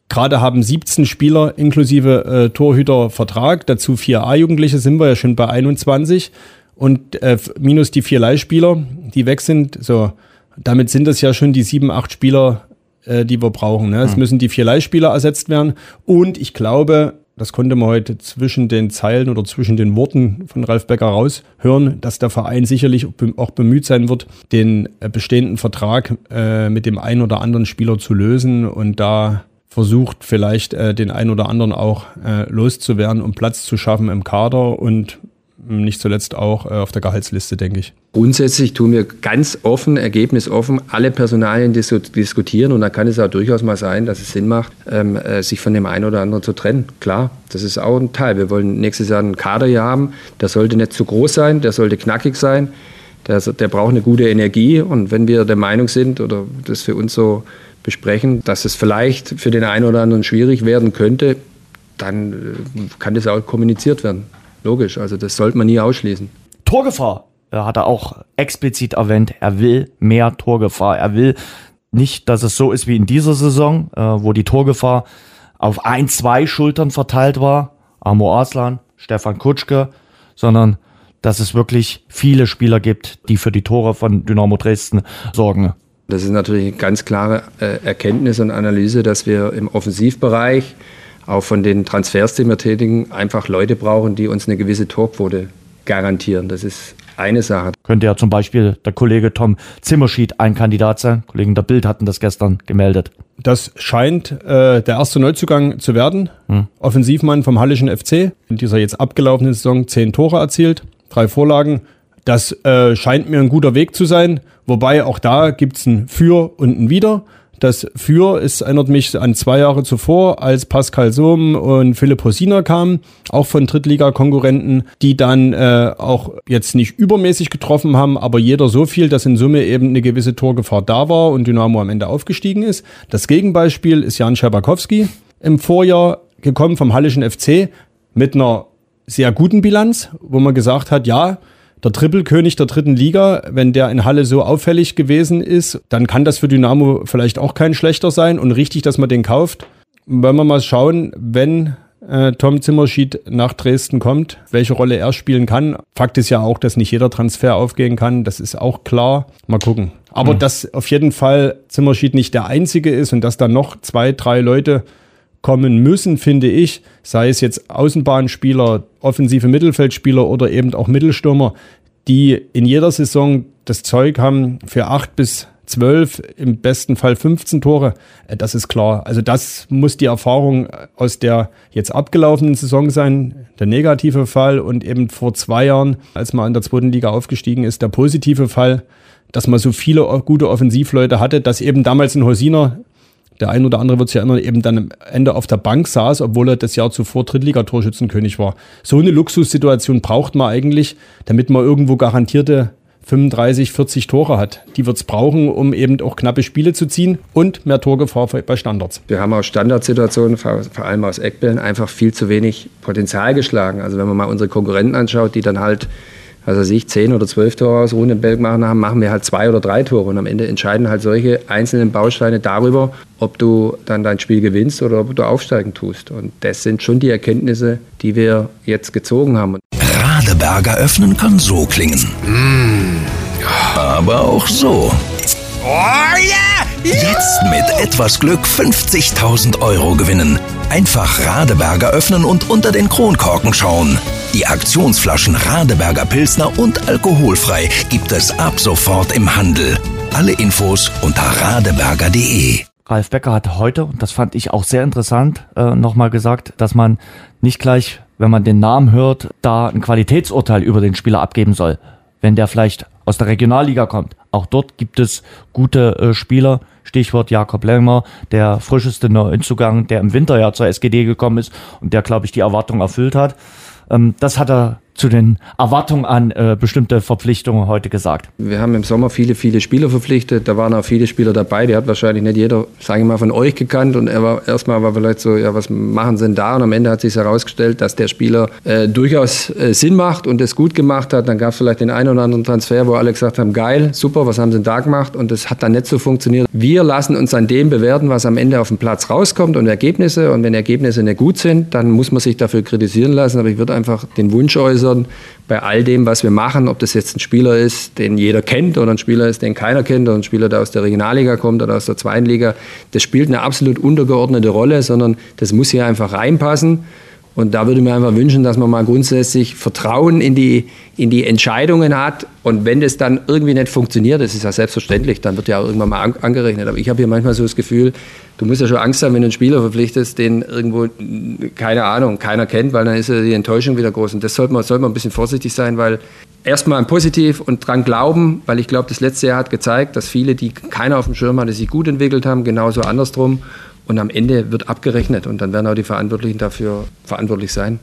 Gerade haben 17 Spieler inklusive äh, Torhüter Vertrag, dazu vier A-Jugendliche sind wir ja schon bei 21 und äh, minus die vier Leihspieler, die weg sind. So, damit sind das ja schon die sieben, acht Spieler, äh, die wir brauchen. Ne? Es mhm. müssen die vier Leihspieler ersetzt werden. Und ich glaube, das konnte man heute zwischen den Zeilen oder zwischen den Worten von Ralf Becker raushören, dass der Verein sicherlich auch bemüht sein wird, den äh, bestehenden Vertrag äh, mit dem einen oder anderen Spieler zu lösen und da versucht vielleicht äh, den einen oder anderen auch äh, loszuwerden, um Platz zu schaffen im Kader und nicht zuletzt auch äh, auf der Gehaltsliste, denke ich.
Grundsätzlich tun wir ganz offen, ergebnisoffen, alle Personalien dis diskutieren und da kann es auch durchaus mal sein, dass es Sinn macht, ähm, äh, sich von dem einen oder anderen zu trennen. Klar, das ist auch ein Teil. Wir wollen nächstes Jahr einen Kader hier haben, der sollte nicht zu groß sein, der sollte knackig sein, der, der braucht eine gute Energie und wenn wir der Meinung sind oder das für uns so besprechen, dass es vielleicht für den einen oder anderen schwierig werden könnte, dann äh, kann das auch kommuniziert werden. Logisch, also das sollte man nie ausschließen.
Torgefahr hat er auch explizit erwähnt. Er will mehr Torgefahr. Er will nicht, dass es so ist wie in dieser Saison, äh, wo die Torgefahr auf ein, zwei Schultern verteilt war. Amo Arslan, Stefan Kutschke, sondern dass es wirklich viele Spieler gibt, die für die Tore von Dynamo Dresden sorgen.
Das ist natürlich eine ganz klare äh, Erkenntnis und Analyse, dass wir im Offensivbereich auch von den Transfers, die wir tätigen, einfach Leute brauchen, die uns eine gewisse Torquote garantieren. Das ist eine Sache.
Könnte ja zum Beispiel der Kollege Tom Zimmerschied ein Kandidat sein. Kollegen der Bild hatten das gestern gemeldet.
Das scheint äh, der erste Neuzugang zu werden. Hm. Offensivmann vom Hallischen FC. In dieser jetzt abgelaufenen Saison zehn Tore erzielt, drei Vorlagen. Das äh, scheint mir ein guter Weg zu sein. Wobei auch da gibt es ein Für und ein Wider. Das Für ist, erinnert mich an zwei Jahre zuvor, als Pascal Sohm und Philipp Hosiner kamen, auch von Drittliga-Konkurrenten, die dann äh, auch jetzt nicht übermäßig getroffen haben, aber jeder so viel, dass in Summe eben eine gewisse Torgefahr da war und Dynamo am Ende aufgestiegen ist. Das Gegenbeispiel ist Jan Scherbakowski im Vorjahr gekommen vom Hallischen FC mit einer sehr guten Bilanz, wo man gesagt hat, ja, der Trippelkönig der dritten Liga, wenn der in Halle so auffällig gewesen ist, dann kann das für Dynamo vielleicht auch kein schlechter sein und richtig, dass man den kauft. Wollen wir mal schauen, wenn äh, Tom Zimmerschied nach Dresden kommt, welche Rolle er spielen kann. Fakt ist ja auch, dass nicht jeder Transfer aufgehen kann, das ist auch klar. Mal gucken. Aber mhm. dass auf jeden Fall Zimmerschied nicht der einzige ist und dass da noch zwei, drei Leute kommen müssen, finde ich, sei es jetzt Außenbahnspieler, offensive Mittelfeldspieler oder eben auch Mittelstürmer, die in jeder Saison das Zeug haben für acht bis zwölf, im besten Fall 15 Tore. Äh, das ist klar. Also das muss die Erfahrung aus der jetzt abgelaufenen Saison sein, der negative Fall und eben vor zwei Jahren, als man in der zweiten Liga aufgestiegen ist, der positive Fall, dass man so viele gute Offensivleute hatte, dass eben damals ein Hosiner der ein oder andere wird sich erinnern, eben dann am Ende auf der Bank saß, obwohl er das Jahr zuvor Drittligatorschützenkönig war. So eine Luxussituation braucht man eigentlich, damit man irgendwo garantierte 35, 40 Tore hat. Die wird es brauchen, um eben auch knappe Spiele zu ziehen und mehr Torgefahr bei Standards.
Wir haben aus Standardsituationen, vor allem aus Eckbällen, einfach viel zu wenig Potenzial geschlagen. Also wenn man mal unsere Konkurrenten anschaut, die dann halt also sich zehn oder zwölf Tore aus Rundenberg machen haben, machen wir halt zwei oder drei Tore. Und am Ende entscheiden halt solche einzelnen Bausteine darüber, ob du dann dein Spiel gewinnst oder ob du aufsteigen tust. Und das sind schon die Erkenntnisse, die wir jetzt gezogen haben.
Radeberger öffnen kann so klingen. Mm. Aber auch so. Oh yeah! Jetzt mit etwas Glück 50.000 Euro gewinnen. Einfach Radeberger öffnen und unter den Kronkorken schauen. Die Aktionsflaschen Radeberger Pilsner und alkoholfrei gibt es ab sofort im Handel. Alle Infos unter radeberger.de.
Ralf Becker hat heute, und das fand ich auch sehr interessant, äh, nochmal gesagt, dass man nicht gleich, wenn man den Namen hört, da ein Qualitätsurteil über den Spieler abgeben soll. Wenn der vielleicht aus der Regionalliga kommt. Auch dort gibt es gute äh, Spieler. Stichwort Jakob Lemmer, der frischeste Neuzugang, der im Winter ja zur SGD gekommen ist und der, glaube ich, die Erwartung erfüllt hat. Ähm, das hat er zu den Erwartungen an äh, bestimmte Verpflichtungen heute gesagt?
Wir haben im Sommer viele, viele Spieler verpflichtet. Da waren auch viele Spieler dabei. Die hat wahrscheinlich nicht jeder, sage ich mal, von euch gekannt. Und er war erstmal war vielleicht so, ja, was machen sie denn da? Und am Ende hat sich herausgestellt, dass der Spieler äh, durchaus äh, Sinn macht und es gut gemacht hat. Dann gab es vielleicht den einen oder anderen Transfer, wo alle gesagt haben, geil, super, was haben sie denn da gemacht? Und das hat dann nicht so funktioniert. Wir lassen uns an dem bewerten, was am Ende auf dem Platz rauskommt und Ergebnisse. Und wenn Ergebnisse nicht gut sind, dann muss man sich dafür kritisieren lassen. Aber ich würde einfach den Wunsch äußern, äußern, bei all dem, was wir machen, ob das jetzt ein Spieler ist, den jeder kennt oder ein Spieler ist, den keiner kennt oder ein Spieler, der aus der Regionalliga kommt oder aus der zweiten Liga, das spielt eine absolut untergeordnete Rolle, sondern das muss hier einfach reinpassen. Und da würde ich mir einfach wünschen, dass man mal grundsätzlich Vertrauen in die, in die Entscheidungen hat. Und wenn das dann irgendwie nicht funktioniert, das ist ja selbstverständlich, dann wird ja auch irgendwann mal angerechnet. Aber ich habe hier manchmal so das Gefühl, du musst ja schon Angst haben, wenn du einen Spieler verpflichtest, den irgendwo, keine Ahnung, keiner kennt, weil dann ist ja die Enttäuschung wieder groß. Und das sollte man, sollte man ein bisschen vorsichtig sein, weil erstmal positiv und dran glauben, weil ich glaube, das letzte Jahr hat gezeigt, dass viele, die keiner auf dem Schirm hatte, sich gut entwickelt haben, genauso andersrum. Und am Ende wird abgerechnet und dann werden auch die Verantwortlichen dafür verantwortlich sein.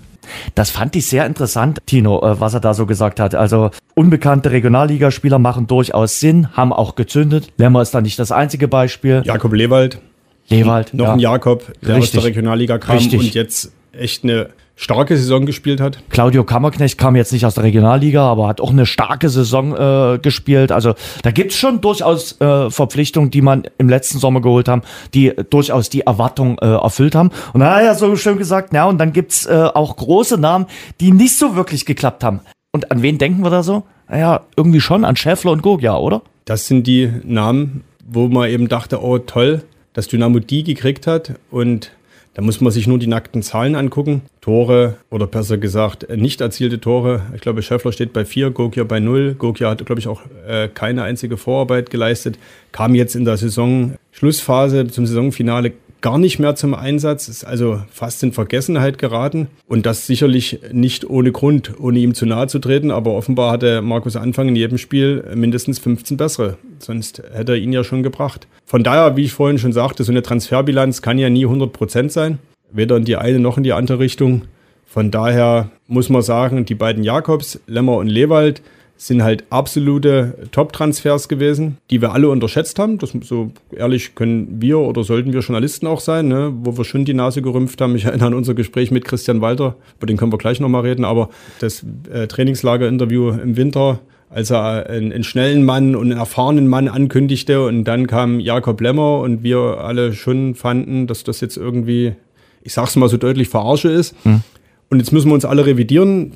Das fand ich sehr interessant, Tino, äh, was er da so gesagt hat. Also unbekannte Regionalligaspieler machen durchaus Sinn, haben auch gezündet. Lemmer ist da nicht das einzige Beispiel.
Jakob Lewald.
Lewald.
Noch ja. ein Jakob, der Richtig. aus der Regionalliga kam Richtig. und jetzt echt eine starke Saison gespielt hat.
Claudio Kammerknecht kam jetzt nicht aus der Regionalliga, aber hat auch eine starke Saison äh, gespielt. Also da gibt's schon durchaus äh, Verpflichtungen, die man im letzten Sommer geholt haben, die durchaus die Erwartung äh, erfüllt haben. Und dann hat er ja so schön gesagt, ja, und dann gibt's äh, auch große Namen, die nicht so wirklich geklappt haben. Und an wen denken wir da so? Naja, irgendwie schon an Schäffler und Gogia, oder?
Das sind die Namen, wo man eben dachte, oh toll, dass Dynamo die gekriegt hat und da muss man sich nur die nackten Zahlen angucken. Tore oder besser gesagt nicht erzielte Tore. Ich glaube, Schäffler steht bei vier, Gokia bei null. Gokia hat, glaube ich, auch äh, keine einzige Vorarbeit geleistet. Kam jetzt in der Saison Schlussphase zum Saisonfinale gar nicht mehr zum Einsatz, ist also fast in Vergessenheit geraten. Und das sicherlich nicht ohne Grund, ohne ihm zu nahe zu treten. Aber offenbar hatte Markus Anfang in jedem Spiel mindestens 15 bessere. Sonst hätte er ihn ja schon gebracht. Von daher, wie ich vorhin schon sagte, so eine Transferbilanz kann ja nie 100 Prozent sein. Weder in die eine noch in die andere Richtung. Von daher muss man sagen, die beiden Jakobs, Lemmer und Lewald, sind halt absolute Top-Transfers gewesen, die wir alle unterschätzt haben. Das, so ehrlich können wir oder sollten wir Journalisten auch sein, ne? wo wir schon die Nase gerümpft haben. Ich erinnere an unser Gespräch mit Christian Walter, über den können wir gleich nochmal reden, aber das äh, Trainingslager-Interview im Winter, als er einen, einen, schnellen Mann und einen erfahrenen Mann ankündigte und dann kam Jakob Lemmer und wir alle schon fanden, dass das jetzt irgendwie, ich sag's mal so deutlich, Verarsche ist. Hm. Und jetzt müssen wir uns alle revidieren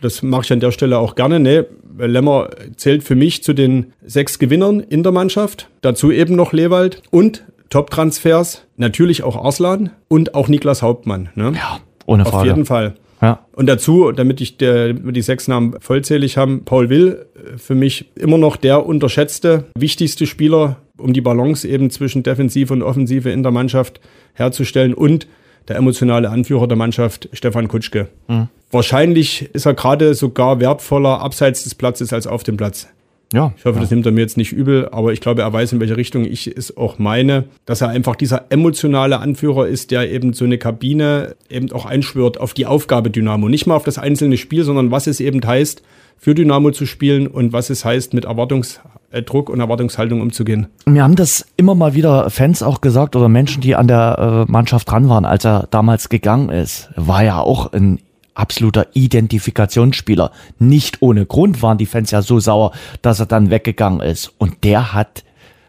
das mache ich an der Stelle auch gerne. Nee, Lemmer zählt für mich zu den sechs Gewinnern in der Mannschaft. Dazu eben noch Lewald und Top-Transfers, natürlich auch Arslan und auch Niklas Hauptmann. Ne?
Ja, ohne Frage.
Auf jeden Fall. Ja. Und dazu, damit ich der, die sechs Namen vollzählig haben, Paul Will, für mich immer noch der unterschätzte, wichtigste Spieler, um die Balance eben zwischen Defensive und Offensive in der Mannschaft herzustellen und der emotionale Anführer der Mannschaft, Stefan Kutschke. Mhm. Wahrscheinlich ist er gerade sogar wertvoller abseits des Platzes als auf dem Platz. Ja, ich hoffe, ja. das nimmt er mir jetzt nicht übel, aber ich glaube, er weiß, in welche Richtung ich es auch meine, dass er einfach dieser emotionale Anführer ist, der eben so eine Kabine eben auch einschwört auf die Aufgabe Dynamo. Nicht mal auf das einzelne Spiel, sondern was es eben heißt, für Dynamo zu spielen und was es heißt, mit Erwartungsdruck und Erwartungshaltung umzugehen.
Mir haben das immer mal wieder Fans auch gesagt oder Menschen, die an der äh, Mannschaft dran waren, als er damals gegangen ist. War ja auch ein absoluter Identifikationsspieler. Nicht ohne Grund waren die Fans ja so sauer, dass er dann weggegangen ist. Und der hat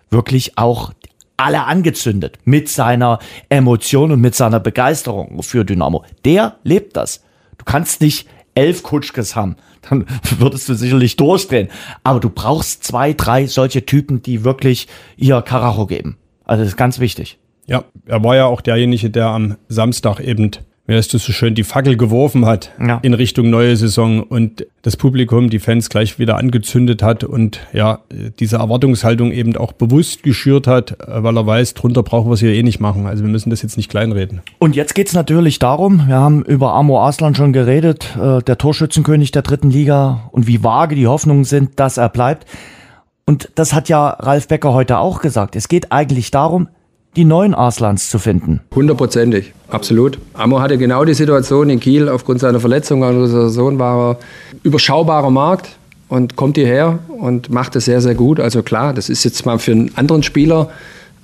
wirklich auch alle angezündet mit seiner Emotion und mit seiner Begeisterung für Dynamo. Der lebt das. Du kannst nicht elf Kutschkes haben, dann *laughs* würdest du sicherlich durchdrehen. Aber du brauchst zwei, drei solche Typen, die wirklich ihr Karacho geben. Also das ist ganz wichtig.
Ja, er war ja auch derjenige, der am Samstag eben wie heißt das so schön, die Fackel geworfen hat ja. in Richtung neue Saison und das Publikum, die Fans gleich wieder angezündet hat und ja, diese Erwartungshaltung eben auch bewusst geschürt hat, weil er weiß, drunter brauchen wir es hier eh nicht machen. Also wir müssen das jetzt nicht kleinreden.
Und jetzt geht's natürlich darum, wir haben über Amo Aslan schon geredet, äh, der Torschützenkönig der dritten Liga und wie vage die Hoffnungen sind, dass er bleibt. Und das hat ja Ralf Becker heute auch gesagt. Es geht eigentlich darum, die neuen Arslans zu finden.
Hundertprozentig, absolut. Amo hatte genau die Situation in Kiel, aufgrund seiner Verletzung an unserer Sohn war er überschaubarer Markt und kommt hierher und macht es sehr, sehr gut. Also klar, das ist jetzt mal für einen anderen Spieler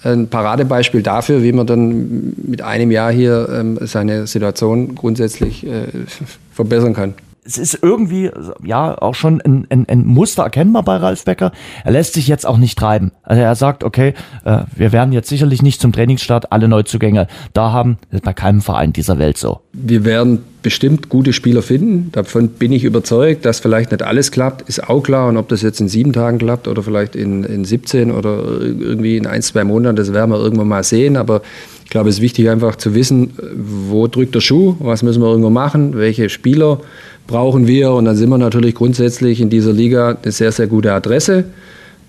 ein Paradebeispiel dafür, wie man dann mit einem Jahr hier ähm, seine Situation grundsätzlich äh, *laughs* verbessern kann
es ist irgendwie, ja, auch schon ein, ein, ein Muster erkennbar bei Ralf Becker. Er lässt sich jetzt auch nicht treiben. Also er sagt, okay, äh, wir werden jetzt sicherlich nicht zum Trainingsstart alle Neuzugänge da haben. Das ist bei keinem Verein dieser Welt so.
Wir werden bestimmt gute Spieler finden. Davon bin ich überzeugt, dass vielleicht nicht alles klappt, ist auch klar. Und ob das jetzt in sieben Tagen klappt oder vielleicht in, in 17 oder irgendwie in ein, zwei Monaten, das werden wir irgendwann mal sehen. Aber ich glaube, es ist wichtig einfach zu wissen, wo drückt der Schuh, was müssen wir irgendwo machen, welche Spieler brauchen wir. Und dann sind wir natürlich grundsätzlich in dieser Liga eine sehr, sehr gute Adresse.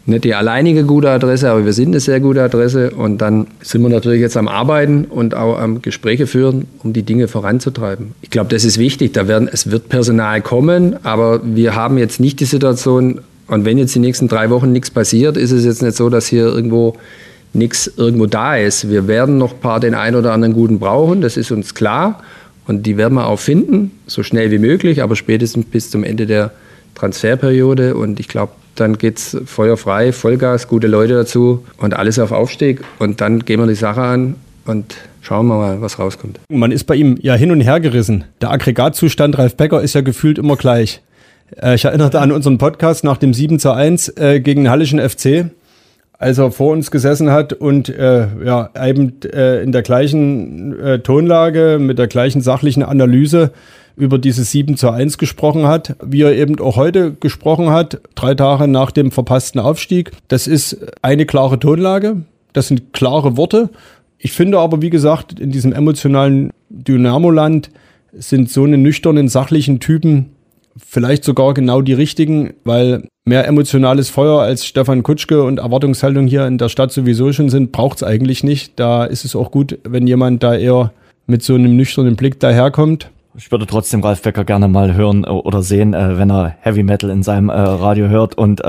Nicht die alleinige gute Adresse, aber wir sind eine sehr gute Adresse. Und dann sind wir natürlich jetzt am Arbeiten und auch am Gespräche führen, um die Dinge voranzutreiben. Ich glaube, das ist wichtig. Da werden, es wird Personal kommen, aber wir haben jetzt nicht die Situation, und wenn jetzt die nächsten drei Wochen nichts passiert, ist es jetzt nicht so, dass hier irgendwo nichts irgendwo da ist. Wir werden noch ein paar den einen oder anderen guten brauchen, das ist uns klar. Und die werden wir auch finden, so schnell wie möglich, aber spätestens bis zum Ende der Transferperiode. Und ich glaube, dann geht es feuerfrei, Vollgas, gute Leute dazu und alles auf Aufstieg. Und dann gehen wir die Sache an und schauen wir mal, was rauskommt.
Man ist bei ihm ja hin und her gerissen. Der Aggregatzustand Ralf Becker ist ja gefühlt immer gleich. Äh, ich erinnerte an unseren Podcast nach dem 7 zu 1 äh, gegen den Hallischen FC als er vor uns gesessen hat und äh, ja, eben äh, in der gleichen äh, Tonlage, mit der gleichen sachlichen Analyse über dieses 7 zu 1 gesprochen hat, wie er eben auch heute gesprochen hat, drei Tage nach dem verpassten Aufstieg. Das ist eine klare Tonlage, das sind klare Worte. Ich finde aber, wie gesagt, in diesem emotionalen Dynamoland sind so eine nüchternen, sachlichen Typen vielleicht sogar genau die richtigen, weil mehr emotionales Feuer als Stefan Kutschke und Erwartungshaltung hier in der Stadt sowieso schon sind, braucht es eigentlich nicht. Da ist es auch gut, wenn jemand da eher mit so einem nüchternen Blick daherkommt.
Ich würde trotzdem Ralf Becker gerne mal hören äh, oder sehen, äh, wenn er Heavy Metal in seinem äh, Radio hört und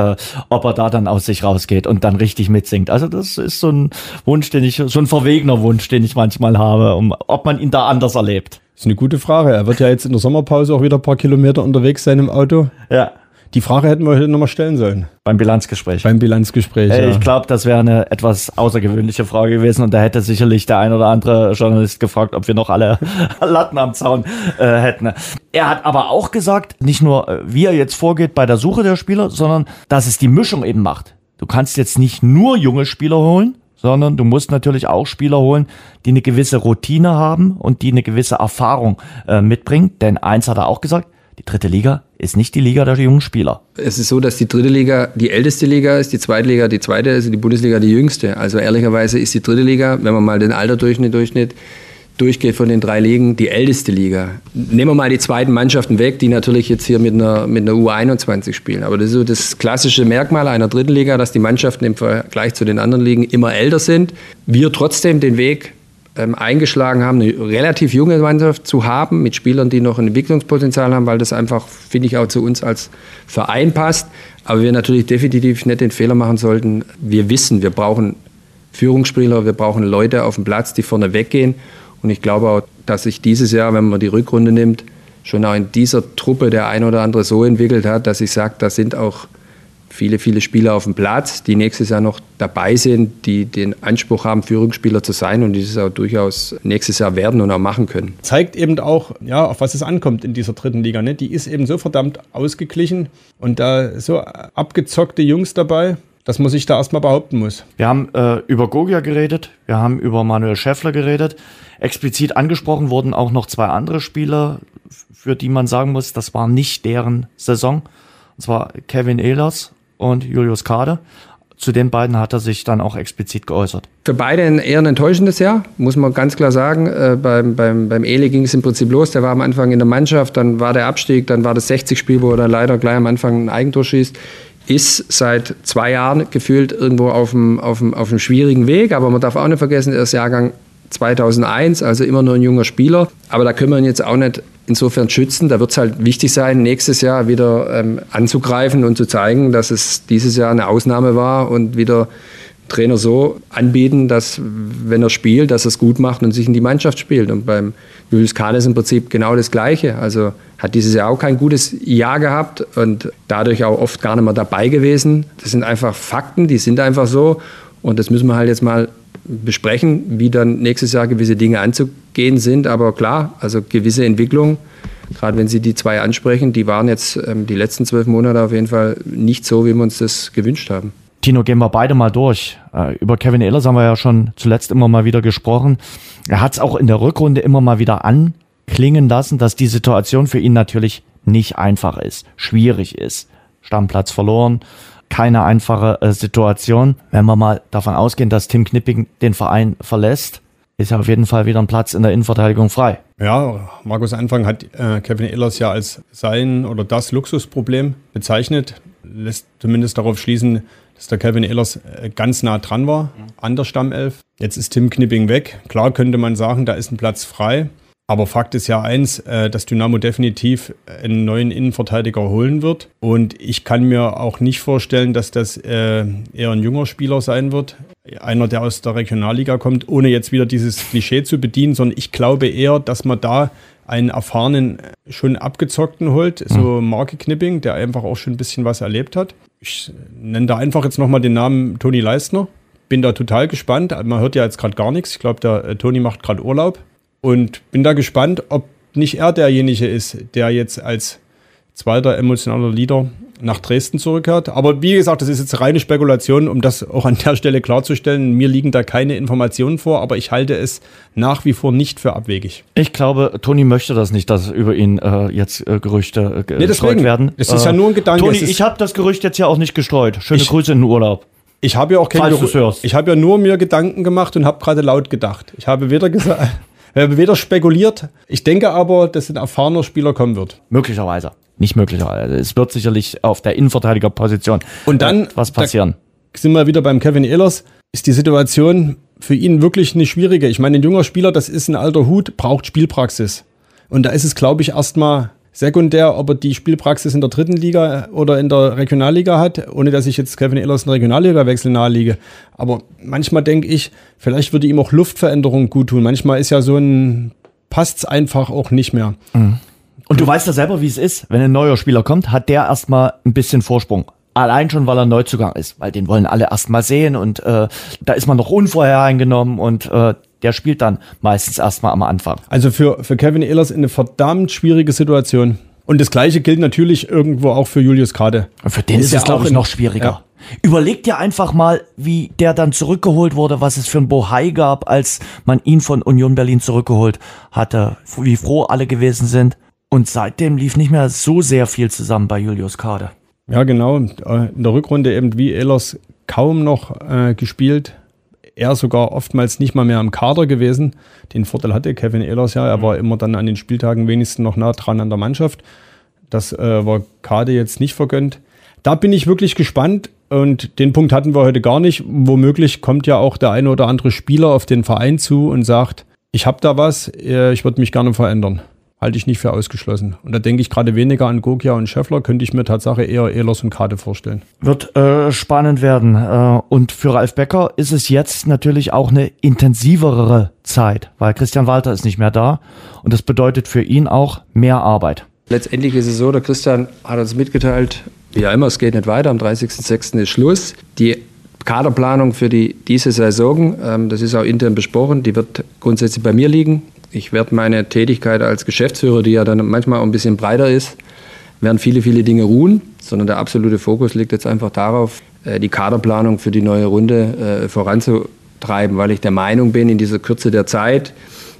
ob er da dann aus sich rausgeht und dann richtig mitsingt. Also das ist so ein Wunsch, den ich, so ein verwegener Wunsch, den ich manchmal habe, um, ob man ihn da anders erlebt.
Das ist eine gute Frage. Er wird ja jetzt in der Sommerpause auch wieder ein paar Kilometer unterwegs sein im Auto.
Ja.
Die Frage hätten wir heute nochmal stellen sollen.
Beim Bilanzgespräch.
Beim Bilanzgespräch.
Hey, ja. Ich glaube, das wäre eine etwas außergewöhnliche Frage gewesen und da hätte sicherlich der ein oder andere Journalist gefragt, ob wir noch alle *laughs* Latten am Zaun äh, hätten. Er hat aber auch gesagt, nicht nur äh, wie er jetzt vorgeht bei der Suche der Spieler, sondern dass es die Mischung eben macht. Du kannst jetzt nicht nur junge Spieler holen, sondern du musst natürlich auch Spieler holen, die eine gewisse Routine haben und die eine gewisse Erfahrung äh, mitbringen. Denn eins hat er auch gesagt, die dritte Liga ist nicht die Liga der jungen Spieler.
Es ist so, dass die dritte Liga die älteste Liga ist, die zweite Liga die zweite ist, die Bundesliga die jüngste. Also ehrlicherweise ist die dritte Liga, wenn man mal den Alterdurchschnitt durchschnitt, durchgeht von den drei Ligen, die älteste Liga. Nehmen wir mal die zweiten Mannschaften weg, die natürlich jetzt hier mit einer, mit einer U21 spielen. Aber das ist so das klassische Merkmal einer dritten Liga, dass die Mannschaften im Vergleich zu den anderen Ligen immer älter sind. Wir trotzdem den Weg ähm, eingeschlagen haben, eine relativ junge Mannschaft zu haben, mit Spielern, die noch ein Entwicklungspotenzial haben, weil das einfach, finde ich, auch zu uns als Verein passt. Aber wir natürlich definitiv nicht den Fehler machen sollten. Wir wissen, wir brauchen Führungsspieler, wir brauchen Leute auf dem Platz, die vorne weggehen. Und ich glaube auch, dass sich dieses Jahr, wenn man die Rückrunde nimmt, schon auch in dieser Truppe der ein oder andere so entwickelt hat, dass ich sage, da sind auch viele, viele Spieler auf dem Platz, die nächstes Jahr noch dabei sind, die den Anspruch haben, Führungsspieler zu sein und dieses auch durchaus nächstes Jahr werden und auch machen können.
Zeigt eben auch, ja, auf was es ankommt in dieser dritten Liga. Ne? Die ist eben so verdammt ausgeglichen und da so abgezockte Jungs dabei, dass man sich da erstmal behaupten muss.
Wir haben äh, über Gogia geredet, wir haben über Manuel Schäffler geredet. Explizit angesprochen wurden auch noch zwei andere Spieler, für die man sagen muss, das war nicht deren Saison. Und zwar Kevin Ehlers und Julius Kade. Zu den beiden hat er sich dann auch explizit geäußert.
Für beide ein eher ein enttäuschendes Jahr, muss man ganz klar sagen. Äh, beim, beim, beim Ele ging es im Prinzip los. Der war am Anfang in der Mannschaft, dann war der Abstieg, dann war das 60-Spiel, wo er dann leider gleich am Anfang ein Eigentor schießt. Ist seit zwei Jahren gefühlt irgendwo auf dem, auf dem, auf dem schwierigen Weg, aber man darf auch nicht vergessen, er ist Jahrgang 2001, also immer nur ein junger Spieler. Aber da können wir ihn jetzt auch nicht insofern schützen. Da wird es halt wichtig sein, nächstes Jahr wieder ähm, anzugreifen und zu zeigen, dass es dieses Jahr eine Ausnahme war und wieder Trainer so anbieten, dass wenn er spielt, dass er es gut macht und sich in die Mannschaft spielt. Und beim Julius Kahn ist im Prinzip genau das Gleiche. Also hat dieses Jahr auch kein gutes Jahr gehabt und dadurch auch oft gar nicht mehr dabei gewesen. Das sind einfach Fakten, die sind einfach so. Und das müssen wir halt jetzt mal besprechen, wie dann nächstes Jahr gewisse Dinge anzugehen sind. Aber klar, also gewisse Entwicklungen, gerade wenn Sie die zwei ansprechen, die waren jetzt ähm, die letzten zwölf Monate auf jeden Fall nicht so, wie wir uns das gewünscht haben.
Tino, gehen wir beide mal durch. Äh, über Kevin Ehlers haben wir ja schon zuletzt immer mal wieder gesprochen. Er hat es auch in der Rückrunde immer mal wieder anklingen lassen, dass die Situation für ihn natürlich nicht einfach ist, schwierig ist. Stammplatz verloren, keine einfache äh, Situation. Wenn wir mal davon ausgehen, dass Tim Knipping den Verein verlässt, ist ja auf jeden Fall wieder ein Platz in der Innenverteidigung frei.
Ja, Markus Anfang hat äh, Kevin Ehlers ja als sein oder das Luxusproblem bezeichnet. Lässt zumindest darauf schließen, dass der Kevin Ehlers äh, ganz nah dran war an der Stammelf. Jetzt ist Tim Knipping weg. Klar könnte man sagen, da ist ein Platz frei. Aber Fakt ist ja eins, äh, dass Dynamo definitiv einen neuen Innenverteidiger holen wird. Und ich kann mir auch nicht vorstellen, dass das äh, eher ein junger Spieler sein wird. Einer, der aus der Regionalliga kommt, ohne jetzt wieder dieses Klischee zu bedienen, sondern ich glaube eher, dass man da einen erfahrenen, schon abgezockten holt, so mhm. Marke Knipping, der einfach auch schon ein bisschen was erlebt hat. Ich nenne da einfach jetzt nochmal den Namen Toni Leistner. Bin da total gespannt. Man hört ja jetzt gerade gar nichts. Ich glaube, der äh, Toni macht gerade Urlaub. Und bin da gespannt, ob nicht er derjenige ist, der jetzt als zweiter emotionaler Leader nach Dresden zurückkehrt. Aber wie gesagt, das ist jetzt reine Spekulation, um das auch an der Stelle klarzustellen. Mir liegen da keine Informationen vor, aber ich halte es nach wie vor nicht für abwegig.
Ich glaube, Toni möchte das nicht, dass über ihn äh, jetzt äh, Gerüchte äh, nee, gestreut werden.
Es ist äh, ja nur ein Gedanke.
Toni, ich habe das Gerücht jetzt ja auch nicht gestreut. Schöne ich, Grüße in den Urlaub.
Ich habe ja auch keine Ich habe ja nur mir Gedanken gemacht und habe gerade laut gedacht. Ich habe weder gesagt *laughs* wir haben weder spekuliert. Ich denke aber, dass ein erfahrener Spieler kommen wird.
Möglicherweise. Nicht möglicherweise. Es wird sicherlich auf der Innenverteidigerposition
und dann
was passieren.
sind wir wieder beim Kevin Ehlers. Ist die Situation für ihn wirklich eine schwierige? Ich meine, ein junger Spieler, das ist ein alter Hut, braucht Spielpraxis. Und da ist es, glaube ich, erstmal sekundär, ob er die Spielpraxis in der dritten Liga oder in der Regionalliga hat, ohne dass ich jetzt Kevin Ehlers in der Regionalliga-Wechsel naheliege. Aber manchmal denke ich, vielleicht würde ihm auch Luftveränderung gut tun. Manchmal ist ja so ein, passt's einfach auch nicht mehr.
Mhm. Und du weißt ja selber, wie es ist. Wenn ein neuer Spieler kommt, hat der erstmal ein bisschen Vorsprung. Allein schon, weil er Neuzugang ist, weil den wollen alle erstmal sehen und äh, da ist man noch unvorhereingenommen und äh, der spielt dann meistens erstmal am Anfang.
Also für, für Kevin Ehlers eine verdammt schwierige Situation. Und das gleiche gilt natürlich irgendwo auch für Julius Kade.
Für den ist, ist es, glaube ich, noch schwieriger. Ja. Überleg dir einfach mal, wie der dann zurückgeholt wurde, was es für ein Bohai gab, als man ihn von Union Berlin zurückgeholt hatte, wie froh alle gewesen sind. Und seitdem lief nicht mehr so sehr viel zusammen bei Julius Kade.
Ja, genau. In der Rückrunde eben wie Ehlers kaum noch äh, gespielt er sogar oftmals nicht mal mehr am Kader gewesen. Den Vorteil hatte Kevin Ehlers ja, er war immer dann an den Spieltagen wenigstens noch nah dran an der Mannschaft. Das äh, war Kade jetzt nicht vergönnt. da bin ich wirklich gespannt. Und den Punkt hatten wir heute gar nicht. Womöglich kommt ja auch der eine oder andere Spieler auf den Verein zu und sagt, ich habe da was, äh, ich würde mich gerne verändern. Halte ich nicht für ausgeschlossen. Und da denke ich gerade weniger an Gogia und Scheffler, könnte ich mir Tatsache eher Ehlers und Kade vorstellen.
Wird äh, spannend werden. Äh, und für Ralf Becker ist es jetzt natürlich auch eine intensivere Zeit, weil Christian Walter ist nicht mehr da. Und das bedeutet für ihn auch mehr Arbeit.
Letztendlich ist es so, der Christian hat uns mitgeteilt, wie immer, es geht nicht weiter. Am 30.06. ist Schluss. Die Kaderplanung für die, diese Saison, ähm, das ist auch intern besprochen, die wird grundsätzlich bei mir liegen. Ich werde meine Tätigkeit als Geschäftsführer, die ja dann manchmal auch ein bisschen breiter ist, werden viele, viele Dinge ruhen, sondern der absolute Fokus liegt jetzt einfach darauf, äh, die Kaderplanung für die neue Runde äh, voranzutreiben, weil ich der Meinung bin, in dieser Kürze der Zeit,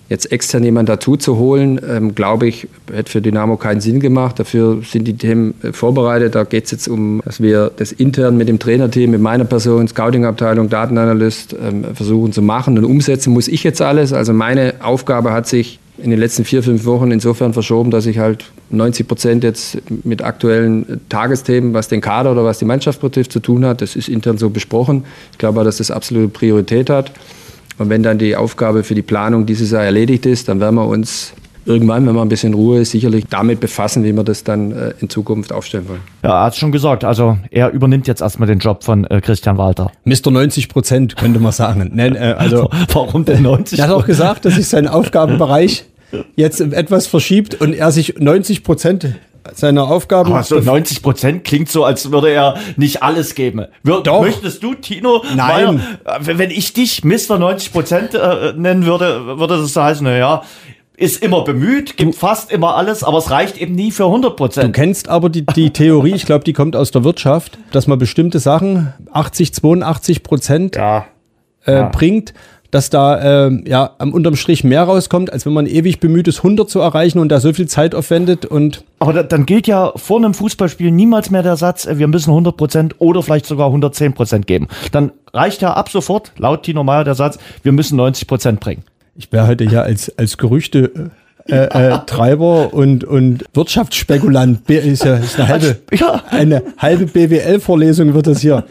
Jetzt extern jemanden dazu zu holen, ähm, glaube ich, hätte für Dynamo keinen Sinn gemacht. Dafür sind die Themen äh, vorbereitet. Da geht es jetzt um, dass wir das intern mit dem Trainerteam, mit meiner Person, Scouting-Abteilung, Datenanalyst ähm, versuchen zu machen. Und umsetzen muss ich jetzt alles. Also meine Aufgabe hat sich in den letzten vier, fünf Wochen insofern verschoben, dass ich halt 90 Prozent jetzt mit aktuellen Tagesthemen, was den Kader oder was die Mannschaft betrifft, zu tun hat. Das ist intern so besprochen. Ich glaube, dass das absolute Priorität hat. Und wenn dann die Aufgabe für die Planung dieses Jahr erledigt ist, dann werden wir uns irgendwann, wenn wir ein bisschen Ruhe ist, sicherlich damit befassen, wie wir das dann äh, in Zukunft aufstellen wollen.
Ja, er hat schon gesagt. Also er übernimmt jetzt erstmal den Job von äh, Christian Walter.
Mr. 90 Prozent, könnte man sagen. *laughs* Nein, äh, also,
Warum denn 90?
Er hat auch gesagt, dass sich sein Aufgabenbereich jetzt etwas verschiebt und er sich 90 Prozent seiner Aufgaben.
Aber so 90 Prozent klingt so, als würde er nicht alles geben. Wir,
Doch.
Möchtest du, Tino?
Nein.
Weil, wenn ich dich Mr. 90 Prozent äh, nennen würde, würde das so heißen, naja, ist immer bemüht, gibt fast immer alles, aber es reicht eben nie für 100%
Du
Prozent.
kennst aber die, die Theorie, ich glaube, die kommt aus der Wirtschaft, dass man bestimmte Sachen 80, 82 Prozent
Ja.
äh,
Ja.
bringt, dass da äh, ja am unterm Strich mehr rauskommt, als wenn man ewig bemüht ist, 100 zu erreichen und da so viel Zeit aufwendet und
Aber da, dann gilt ja vor einem Fußballspiel niemals mehr der Satz, äh, wir müssen 100 Prozent oder vielleicht sogar 110 Prozent geben. Dann reicht ja ab sofort, laut Tino Meyer, der Satz, wir müssen 90 Prozent bringen.
ich wäre heute ja als, als Gerüchte äh, äh, Treiber und, und Wirtschaftsspekulant. Ist ja ist eine halbe,
Ja.
eine halbe BWL-Vorlesung wird das hier.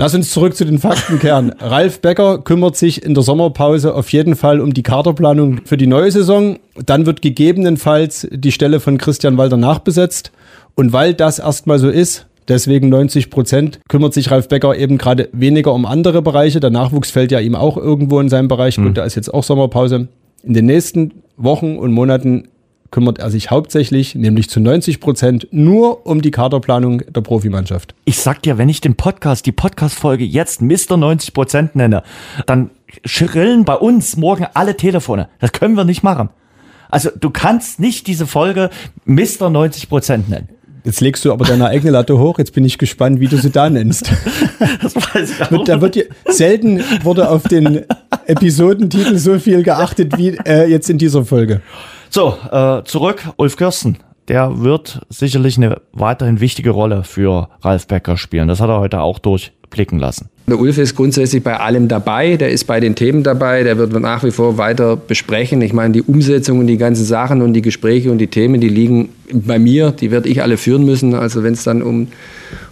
Lass uns zurück zu den Faktenkern. *laughs* Ralf Becker kümmert sich in der Sommerpause auf jeden Fall um die Kaderplanung für die neue Saison. Dann wird gegebenenfalls die Stelle von Christian Walter nachbesetzt. Und weil das erstmal so ist, deswegen 90 Prozent, kümmert sich Ralf Becker eben gerade weniger um andere Bereiche. Der Nachwuchs fällt ja ihm auch irgendwo in seinem Bereich. Gut, da ist jetzt auch Sommerpause. In den nächsten Wochen und Monaten kümmert er sich hauptsächlich, nämlich zu 90 Prozent, nur um die Kaderplanung der Profimannschaft.
Ich sag dir, wenn ich den Podcast, die Podcast-Folge jetzt Mr. 90 Prozent nenne, dann schrillen bei uns morgen alle Telefone. Das können wir nicht machen. Also du kannst nicht diese Folge Mr. 90 Prozent nennen.
Jetzt legst du aber deine eigene Latte hoch. Jetzt bin ich gespannt, wie du sie da nennst. *laughs*
Das weiß ich auch.
Da wird dir, selten wurde auf den Episodentitel so viel geachtet wie äh, jetzt in dieser Folge.
So, äh, zurück, Ulf Kirsten. Der wird sicherlich eine weiterhin wichtige Rolle für Ralf Becker spielen. Das hat er heute auch durchblicken lassen.
Der Ulf ist grundsätzlich bei allem dabei, der ist bei den Themen dabei, der wird nach wie vor weiter besprechen. Ich meine, die Umsetzung und die ganzen Sachen und die Gespräche und die Themen, die liegen bei mir, die werde ich alle führen müssen. Also wenn es dann um,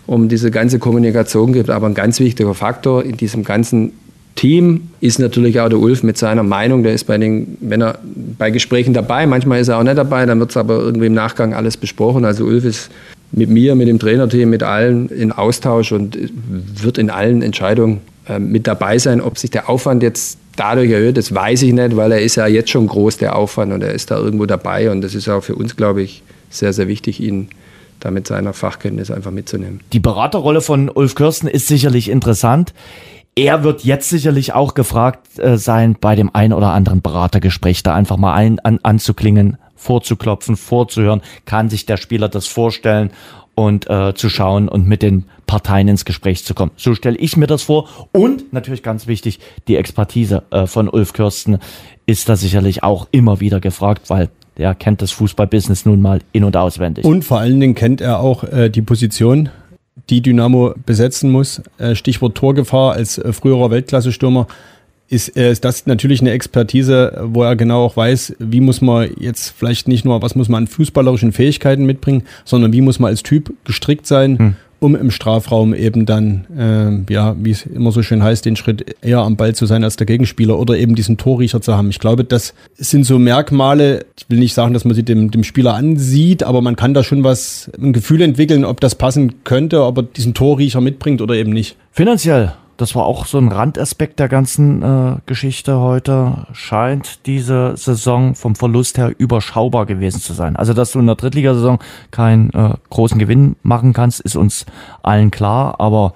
um diese ganze Kommunikation geht. Aber ein ganz wichtiger Faktor in diesem ganzen Team ist natürlich auch der Ulf mit seiner Meinung. Der ist bei den, wenn er bei Gesprächen dabei, manchmal ist er auch nicht dabei, dann wird es aber irgendwie im Nachgang alles besprochen. Also Ulf ist mit mir, mit dem Trainerteam, mit allen in Austausch und wird in allen Entscheidungen äh, mit dabei sein. Ob sich der Aufwand jetzt dadurch erhöht, das weiß ich nicht, weil er ist ja jetzt schon groß, der Aufwand, und er ist da irgendwo dabei. Und das ist auch für uns, glaube ich, sehr, sehr wichtig, ihn da mit seiner Fachkenntnis einfach mitzunehmen.
Die Beraterrolle von Ulf Kirsten ist sicherlich interessant. Er wird jetzt sicherlich auch gefragt äh, sein, bei dem ein oder anderen Beratergespräch da einfach mal ein, an, anzuklingen, vorzuklopfen, vorzuhören. Kann sich der Spieler das vorstellen und äh, zu schauen und mit den Parteien ins Gespräch zu kommen. So stelle ich mir das vor. Und natürlich ganz wichtig, die Expertise äh, von Ulf Kirsten ist da sicherlich auch immer wieder gefragt, weil der kennt das Fußballbusiness nun mal in- und auswendig.
Und vor allen Dingen kennt er auch äh, die Position, die Dynamo besetzen muss. Äh, Stichwort Torgefahr als äh, früherer Weltklasse-Stürmer. Ist, äh, ist das natürlich eine Expertise, wo er genau auch weiß, wie muss man jetzt vielleicht nicht nur, was muss man an fußballerischen Fähigkeiten mitbringen, sondern wie muss man als Typ gestrickt sein, um im Strafraum eben dann, äh, ja, wie es immer so schön heißt, den Schritt eher am Ball zu sein als der Gegenspieler oder eben diesen Torriecher zu haben. Ich glaube, das sind so Merkmale, ich will nicht sagen, dass man sie dem, dem Spieler ansieht, aber man kann da schon was, ein Gefühl entwickeln, ob das passen könnte, ob er diesen Torriecher mitbringt oder eben nicht.
Finanziell das war auch so ein Randaspekt der ganzen äh, Geschichte heute, scheint diese Saison vom Verlust her überschaubar gewesen zu sein. Also, dass du in der Drittligasaison keinen äh, großen Gewinn machen kannst, ist uns allen klar. Aber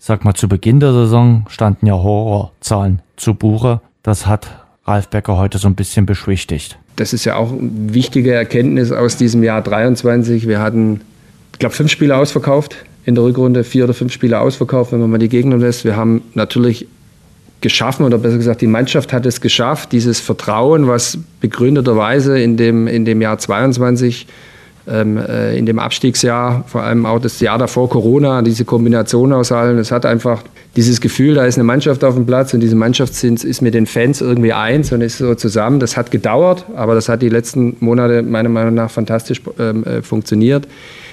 ich sag mal, zu Beginn der Saison standen ja Horrorzahlen zu Buche. Das hat Ralf Becker heute so ein bisschen beschwichtigt.
Das ist ja auch eine wichtige Erkenntnis aus diesem Jahr 23. Wir hatten, ich glaube, fünf Spiele ausverkauft in der Rückrunde vier oder fünf Spiele ausverkauft, wenn man mal die Gegner lässt. Wir haben natürlich geschaffen, oder besser gesagt, die Mannschaft hat es geschafft, dieses Vertrauen, was begründeterweise in dem, in dem Jahr 22, ähm, äh, in dem Abstiegsjahr, vor allem auch das Jahr davor Corona, diese Kombination aus allen, es hat einfach dieses Gefühl, da ist eine Mannschaft auf dem Platz und diese Mannschaft ist mit den Fans irgendwie eins und ist so zusammen. Das hat gedauert, aber das hat die letzten Monate meiner Meinung nach fantastisch ähm, äh, funktioniert.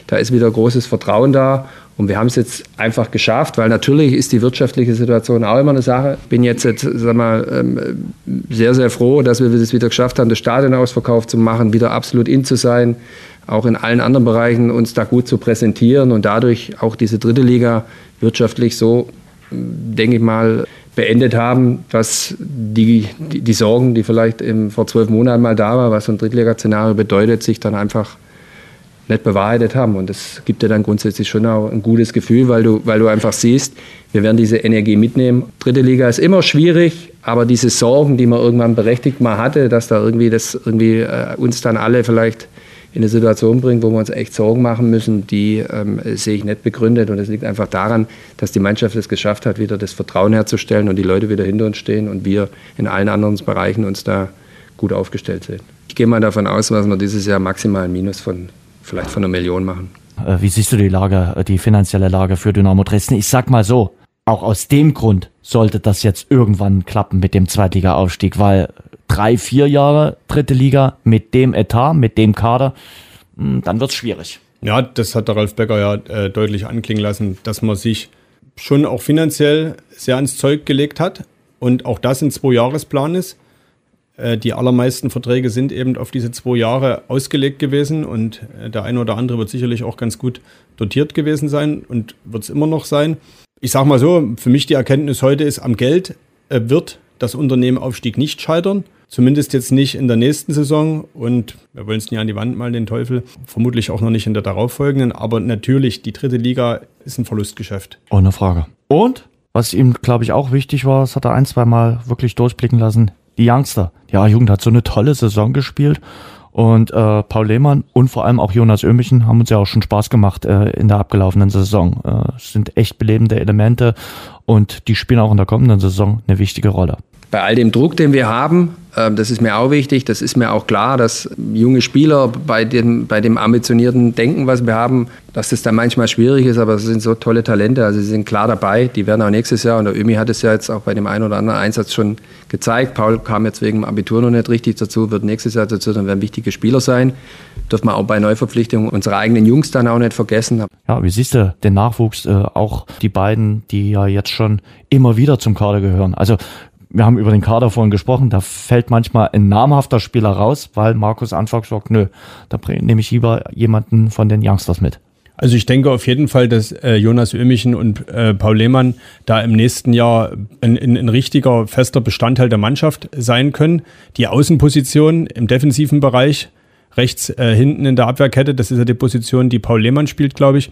Da ist wieder großes Vertrauen da. Und wir haben es jetzt einfach geschafft, weil natürlich ist die wirtschaftliche Situation auch immer eine Sache. Ich bin jetzt, sag mal, ähm, sehr, sehr froh, dass wir es wieder geschafft haben, das Stadion ausverkauft zu machen, wieder absolut in zu sein, auch in allen anderen Bereichen uns da gut zu präsentieren und dadurch auch diese dritte Liga wirtschaftlich so, denke ich mal, beendet haben, was die, die, Sorgen, die vielleicht vor zwölf Monaten mal da war, was so ein Drittliga-Szenario bedeutet, sich dann einfach nicht bewahrheitet haben. Und das gibt dir dann grundsätzlich schon auch ein gutes Gefühl, weil du, weil du einfach siehst, wir werden diese Energie mitnehmen. Dritte Liga ist immer schwierig, aber diese Sorgen, die man irgendwann berechtigt mal hatte, dass da irgendwie das irgendwie äh, uns dann alle vielleicht in eine Situation bringt, wo wir uns echt Sorgen machen müssen, die ähm, sehe ich nicht begründet. Und es liegt einfach daran, dass die Mannschaft es geschafft hat, wieder das Vertrauen herzustellen und die Leute wieder hinter uns stehen und wir in allen anderen Bereichen uns da gut aufgestellt sind. Ich gehe mal davon aus, dass wir dieses Jahr maximal ein Minus von vielleicht von einer Million machen.
Äh, wie siehst du die Lage, äh, die finanzielle Lage für Dynamo Dresden? Ich sag mal so, auch aus dem Grund sollte das jetzt irgendwann klappen mit dem Zweitliga-Aufstieg, weil drei, vier Jahre dritte Liga mit dem Etat, mit dem Kader, hm, dann wird's schwierig.
Ja, das hat der Ralf Becker ja äh, deutlich anklingen lassen, dass man sich schon auch finanziell sehr ans Zeug gelegt hat und auch das in zwei Jahresplan ist. Äh, die allermeisten Verträge sind eben auf diese zwei Jahre ausgelegt gewesen und äh, der eine oder andere wird sicherlich auch ganz gut dotiert gewesen sein und wird es immer noch sein. Ich sage mal so, für mich die Erkenntnis heute ist, am Geld äh, wird das Unternehmen Aufstieg nicht scheitern. Zumindest jetzt nicht in der nächsten Saison und wir wollen es nie an die Wand malen, den Teufel. Vermutlich auch noch nicht in der darauffolgenden. Aber natürlich, die dritte Liga ist ein Verlustgeschäft.
Ohne Frage. Und was ihm, glaube ich, auch wichtig war, das hat er ein, zwei Mal wirklich durchblicken lassen, die Youngster. Die A-Jugend hat so eine tolle Saison gespielt. Und äh, Paul Lehmann und vor allem auch Jonas Ömichen haben uns ja auch schon Spaß gemacht äh, in der abgelaufenen Saison. Äh, sind echt belebende Elemente und die spielen auch in der kommenden Saison eine wichtige Rolle.
Bei all dem Druck, den wir haben, ähm, das ist mir auch wichtig. Das ist mir auch klar, dass junge Spieler bei dem, bei dem ambitionierten Denken, was wir haben, dass das dann manchmal schwierig ist, aber es sind so tolle Talente. Also sie sind klar dabei. Die werden auch nächstes Jahr, und der Ömi hat es ja jetzt auch bei dem einen oder anderen Einsatz schon gezeigt. Paul kam jetzt wegen dem Abitur noch nicht richtig dazu, wird nächstes Jahr dazu, dann werden wichtige Spieler sein. Dürfen wir auch bei Neuverpflichtungen unsere eigenen Jungs dann auch nicht vergessen.
Ja, wie siehst du den Nachwuchs, äh, auch die beiden, die ja jetzt schon immer wieder zum Kader gehören? Also wir haben über den Kader vorhin gesprochen, da fällt manchmal ein namhafter Spieler raus, weil Markus anfangs sagt, nö, da nehme ich lieber jemanden von den Youngsters mit.
Also ich denke auf jeden Fall, dass äh, Jonas Ömichen und äh, Paul Lehmann da im nächsten Jahr ein, ein, ein, richtiger fester Bestandteil der Mannschaft sein können. Die Außenposition im defensiven Bereich, rechts äh, hinten in der Abwehrkette, das ist ja die Position, die Paul Lehmann spielt, glaube ich.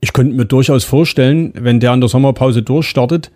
Ich könnte mir durchaus vorstellen, wenn der an der Sommerpause durchstartet,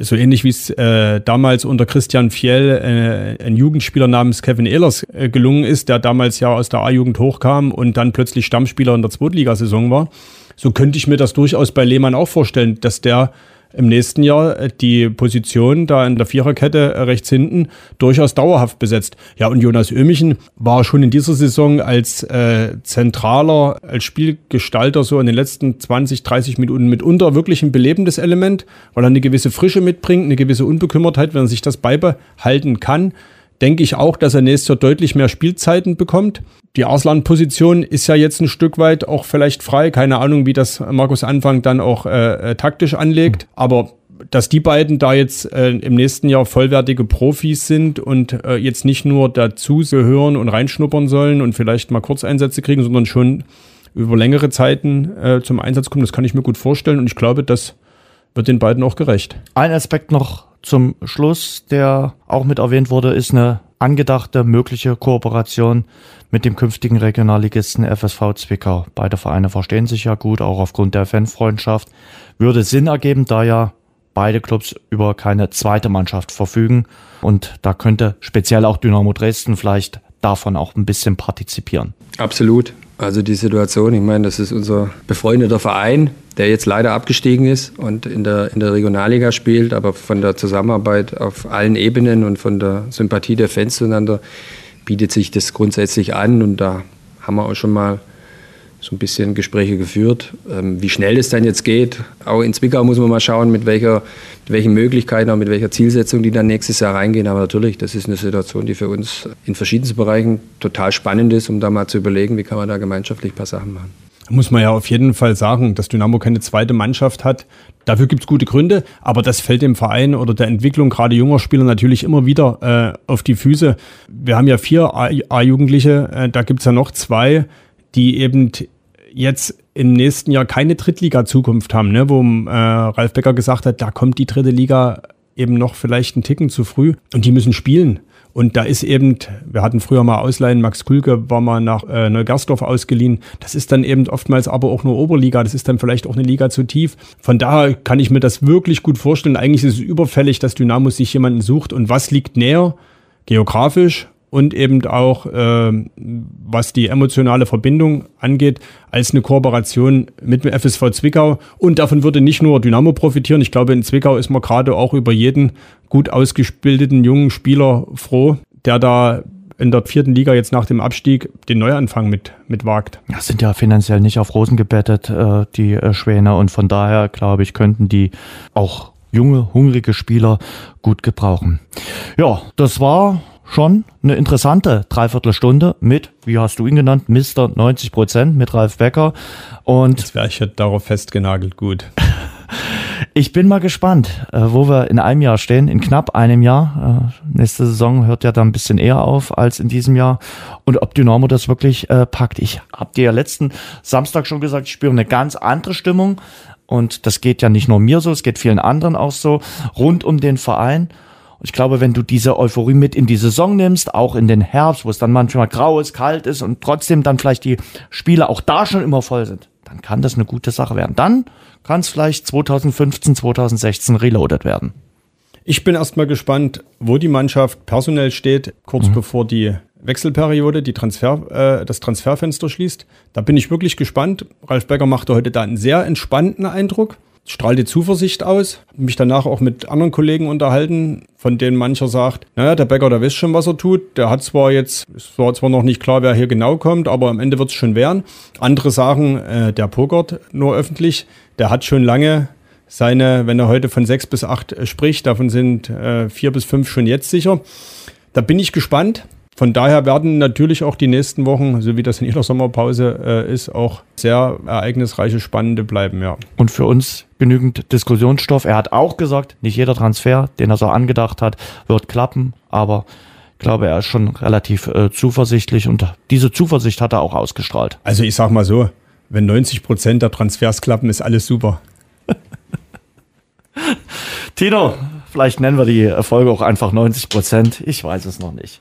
so ähnlich wie es äh, damals unter Christian Fiel äh, ein Jugendspieler namens Kevin Ehlers äh, gelungen ist, der damals ja aus der A-Jugend hochkam und dann plötzlich Stammspieler in der Zweitligasaison war. So könnte ich mir das durchaus bei Lehmann auch vorstellen, dass der im nächsten Jahr äh, die Position da in der Viererkette äh, rechts hinten durchaus dauerhaft besetzt. Ja, und Jonas Ömichen war schon in dieser Saison als äh, zentraler, als Spielgestalter so in den letzten 20, 30 Minuten mitunter wirklich ein belebendes Element, weil er eine gewisse Frische mitbringt, eine gewisse Unbekümmertheit, wenn er sich das beibehalten kann denke ich auch, dass er nächstes Jahr deutlich mehr Spielzeiten bekommt. Die Arslan-Position ist ja jetzt ein Stück weit auch vielleicht frei. Keine Ahnung, wie das Markus Anfang dann auch äh, äh taktisch anlegt. Aber dass die beiden da jetzt äh, im nächsten Jahr vollwertige Profis sind und äh, jetzt nicht nur dazu gehören und reinschnuppern sollen und vielleicht mal Kurzeinsätze kriegen, sondern schon über längere Zeiten äh, zum Einsatz kommen, das kann ich mir gut vorstellen und ich glaube, das wird den beiden auch gerecht.
Ein Aspekt noch zum Schluss, der auch mit erwähnt wurde, ist eine angedachte mögliche Kooperation mit dem künftigen Regionalligisten FSV Zwickau. Beide Vereine verstehen sich ja gut, auch aufgrund der Fanfreundschaft. Würde Sinn ergeben, da ja beide Clubs über keine zweite Mannschaft verfügen. Und da könnte speziell auch Dynamo Dresden vielleicht davon auch ein bisschen partizipieren.
Absolut. Also die Situation, ich meine, das ist unser befreundeter Verein, der jetzt leider abgestiegen ist und in der, in der Regionalliga spielt, aber von der Zusammenarbeit auf allen Ebenen und von der Sympathie der Fans zueinander bietet sich das grundsätzlich an und da haben wir auch schon mal so ein bisschen Gespräche geführt. Ähm, wie schnell es dann jetzt geht, auch in Zwickau muss man mal schauen, mit, welcher, mit welchen Möglichkeiten, auch mit welcher Zielsetzung die dann nächstes Jahr reingehen. Aber natürlich, das ist eine Situation, die für uns in verschiedensten Bereichen total spannend ist, um da mal zu überlegen, wie kann man da gemeinschaftlich ein paar Sachen machen.
Muss man ja auf jeden Fall sagen, dass Dynamo keine zweite Mannschaft hat. Dafür gibt es gute Gründe, aber das fällt dem Verein oder der Entwicklung gerade junger Spieler natürlich immer wieder äh, auf die Füße. Wir haben ja vier A-Jugendliche, äh, da gibt es ja noch zwei, die eben jetzt im nächsten Jahr keine Drittliga-Zukunft haben, ne? wo äh, Ralf Becker gesagt hat, da kommt die dritte Liga eben noch vielleicht einen Ticken zu früh und die müssen spielen. Und da ist eben, wir hatten früher mal Ausleihen, Max Kulke war mal nach äh, Neugersdorf ausgeliehen. Das ist dann eben oftmals aber auch nur Oberliga. Das ist dann vielleicht auch eine Liga zu tief. Von daher kann ich mir das wirklich gut vorstellen. Eigentlich ist es überfällig, dass Dynamo sich jemanden sucht. Und was liegt näher? Geografisch und eben auch, äh, was die emotionale Verbindung angeht, als eine Kooperation mit dem FSV Zwickau. Und davon würde nicht nur Dynamo profitieren. Ich glaube, in Zwickau ist man gerade auch über jeden gut ausgebildeten jungen Spieler froh, der da in der vierten Liga jetzt nach dem Abstieg den Neuanfang mit, mit wagt.
Das sind ja finanziell nicht auf Rosen gebettet, äh, die äh, Schwäne. Und von daher, glaube ich, könnten die auch junge, hungrige Spieler gut gebrauchen. Ja, das war schon eine interessante Dreiviertelstunde mit, wie hast du ihn genannt, Mr. 90 Prozent mit Ralf Becker. Und
Jetzt wäre ich ja darauf festgenagelt, gut. *laughs*
ich bin mal gespannt, äh, wo wir in einem Jahr stehen, in knapp einem Jahr. Äh, nächste Saison hört ja dann ein bisschen eher auf als in diesem Jahr. Und ob Dynamo das wirklich äh, packt. Ich habe dir ja letzten Samstag schon gesagt, ich spüre eine ganz andere Stimmung. Und das geht ja nicht nur mir so, es geht vielen anderen auch so, rund um den Verein. Und ich glaube, wenn du diese Euphorie mit in die Saison nimmst, auch in den Herbst, wo es dann manchmal grau ist, kalt ist und trotzdem dann vielleicht die Spiele auch da schon immer voll sind, dann kann das eine gute Sache werden. Dann kann es vielleicht 2015, 2016 reloaded werden.
Ich bin erstmal gespannt, wo die Mannschaft personell steht, kurz mhm. bevor die Wechselperiode, die Transfer, äh, das Transferfenster schließt. Da bin ich wirklich gespannt. Ralf Becker machte heute da einen sehr entspannten Eindruck strahlte Zuversicht aus. Mich danach auch mit anderen Kollegen unterhalten, von denen mancher sagt, naja, der Bäcker, der weiß schon, was er tut. Der hat zwar jetzt, es war zwar noch nicht klar, wer hier genau kommt, aber am Ende wird es schon werden. Andere sagen, äh, der pokert nur öffentlich. Der hat schon lange seine, wenn er heute von sechs bis acht äh, spricht, davon sind äh, vier bis fünf schon jetzt sicher. Da bin ich gespannt. Von daher werden natürlich auch die nächsten Wochen, so wie das in jeder Sommerpause äh, ist, auch sehr ereignisreiche, spannende bleiben, ja.
Und für uns genügend Diskussionsstoff. Er hat auch gesagt, nicht jeder Transfer, den er so angedacht hat, wird klappen, aber ich glaube, er ist schon relativ äh, zuversichtlich und diese Zuversicht hat er auch ausgestrahlt.
Also ich sag mal so, wenn 90 Prozent der Transfers klappen, ist alles super. *laughs*
Tino, vielleicht nennen wir die Folge auch einfach 90 Prozent. Ich weiß es noch nicht.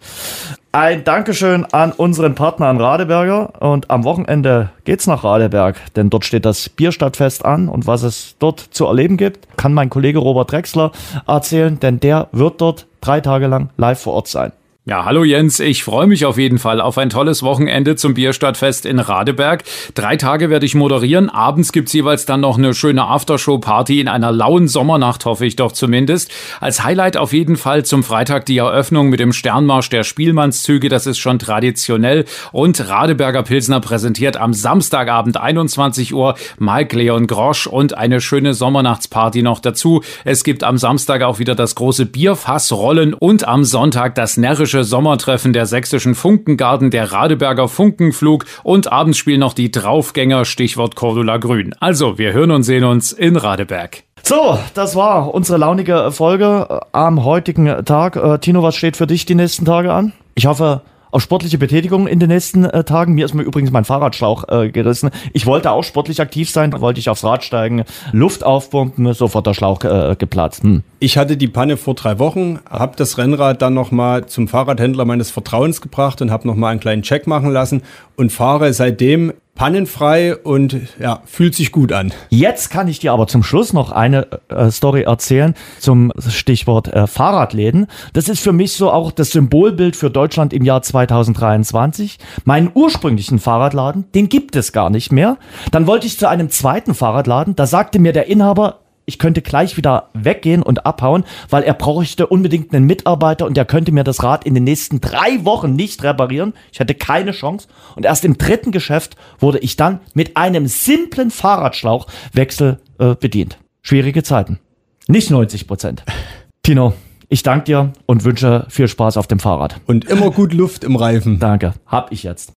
Ein Dankeschön an unseren Partner an Radeberger und am Wochenende geht's nach Radeberg, denn dort steht das Bierstadtfest an und was es dort zu erleben gibt, kann mein Kollege Robert Drexler erzählen, denn der wird dort drei Tage lang live vor Ort sein.
Ja, hallo Jens, ich freue mich auf jeden Fall auf ein tolles Wochenende zum Bierstadtfest in Radeberg. Drei Tage werde ich moderieren, abends gibt's jeweils dann noch eine schöne Aftershow-Party in einer lauen Sommernacht, hoffe ich doch zumindest. Als Highlight auf jeden Fall zum Freitag die Eröffnung mit dem Sternmarsch der Spielmannszüge, das ist schon traditionell. Und Radeberger Pilsner präsentiert am Samstagabend 21 Uhr Mike Leon Grosch und eine schöne Sommernachtsparty noch dazu. Es gibt am Samstag auch wieder das große Bierfassrollen und am Sonntag das närrische klassische Sommertreffen der sächsischen Funkengarten, der Radeberger Funkenflug und abends spielen noch die Draufgänger, Stichwort Cordula Grün. Also, wir hören und sehen uns in Radeberg.
So, das war unsere launige Folge am heutigen Tag. Äh, Tino, was steht für dich die nächsten Tage an? Ich hoffe, auf sportliche Betätigung in den nächsten äh, Tagen. Mir ist mir übrigens mein Fahrradschlauch äh, gerissen. Ich wollte auch sportlich aktiv sein, wollte ich aufs Rad steigen, Luft aufpumpen, sofort der Schlauch äh, geplatzt. Hm.
Ich hatte die Panne vor drei Wochen, habe das Rennrad dann nochmal zum Fahrradhändler meines Vertrauens gebracht und habe nochmal einen kleinen Check machen lassen und fahre seitdem pannenfrei und ja, fühlt sich gut an.
Jetzt kann ich dir aber zum Schluss noch eine äh, Story erzählen zum Stichwort äh, Fahrradläden. Das ist für mich so auch das Symbolbild für Deutschland im Jahr 2023. Meinen ursprünglichen Fahrradladen, den gibt es gar nicht mehr. Dann wollte ich zu einem zweiten Fahrradladen, da sagte mir der Inhaber, ich könnte gleich wieder weggehen und abhauen, weil er bräuchte unbedingt einen Mitarbeiter und der könnte mir das Rad in den nächsten drei Wochen nicht reparieren. Ich hätte keine Chance. Und erst im dritten Geschäft wurde ich dann mit einem simplen Fahrradschlauchwechsel äh, bedient. Schwierige Zeiten. Nicht 90 Prozent. *laughs* Tino, ich danke dir und wünsche viel Spaß auf dem Fahrrad.
Und immer gut Luft im Reifen.
Danke. Hab ich jetzt.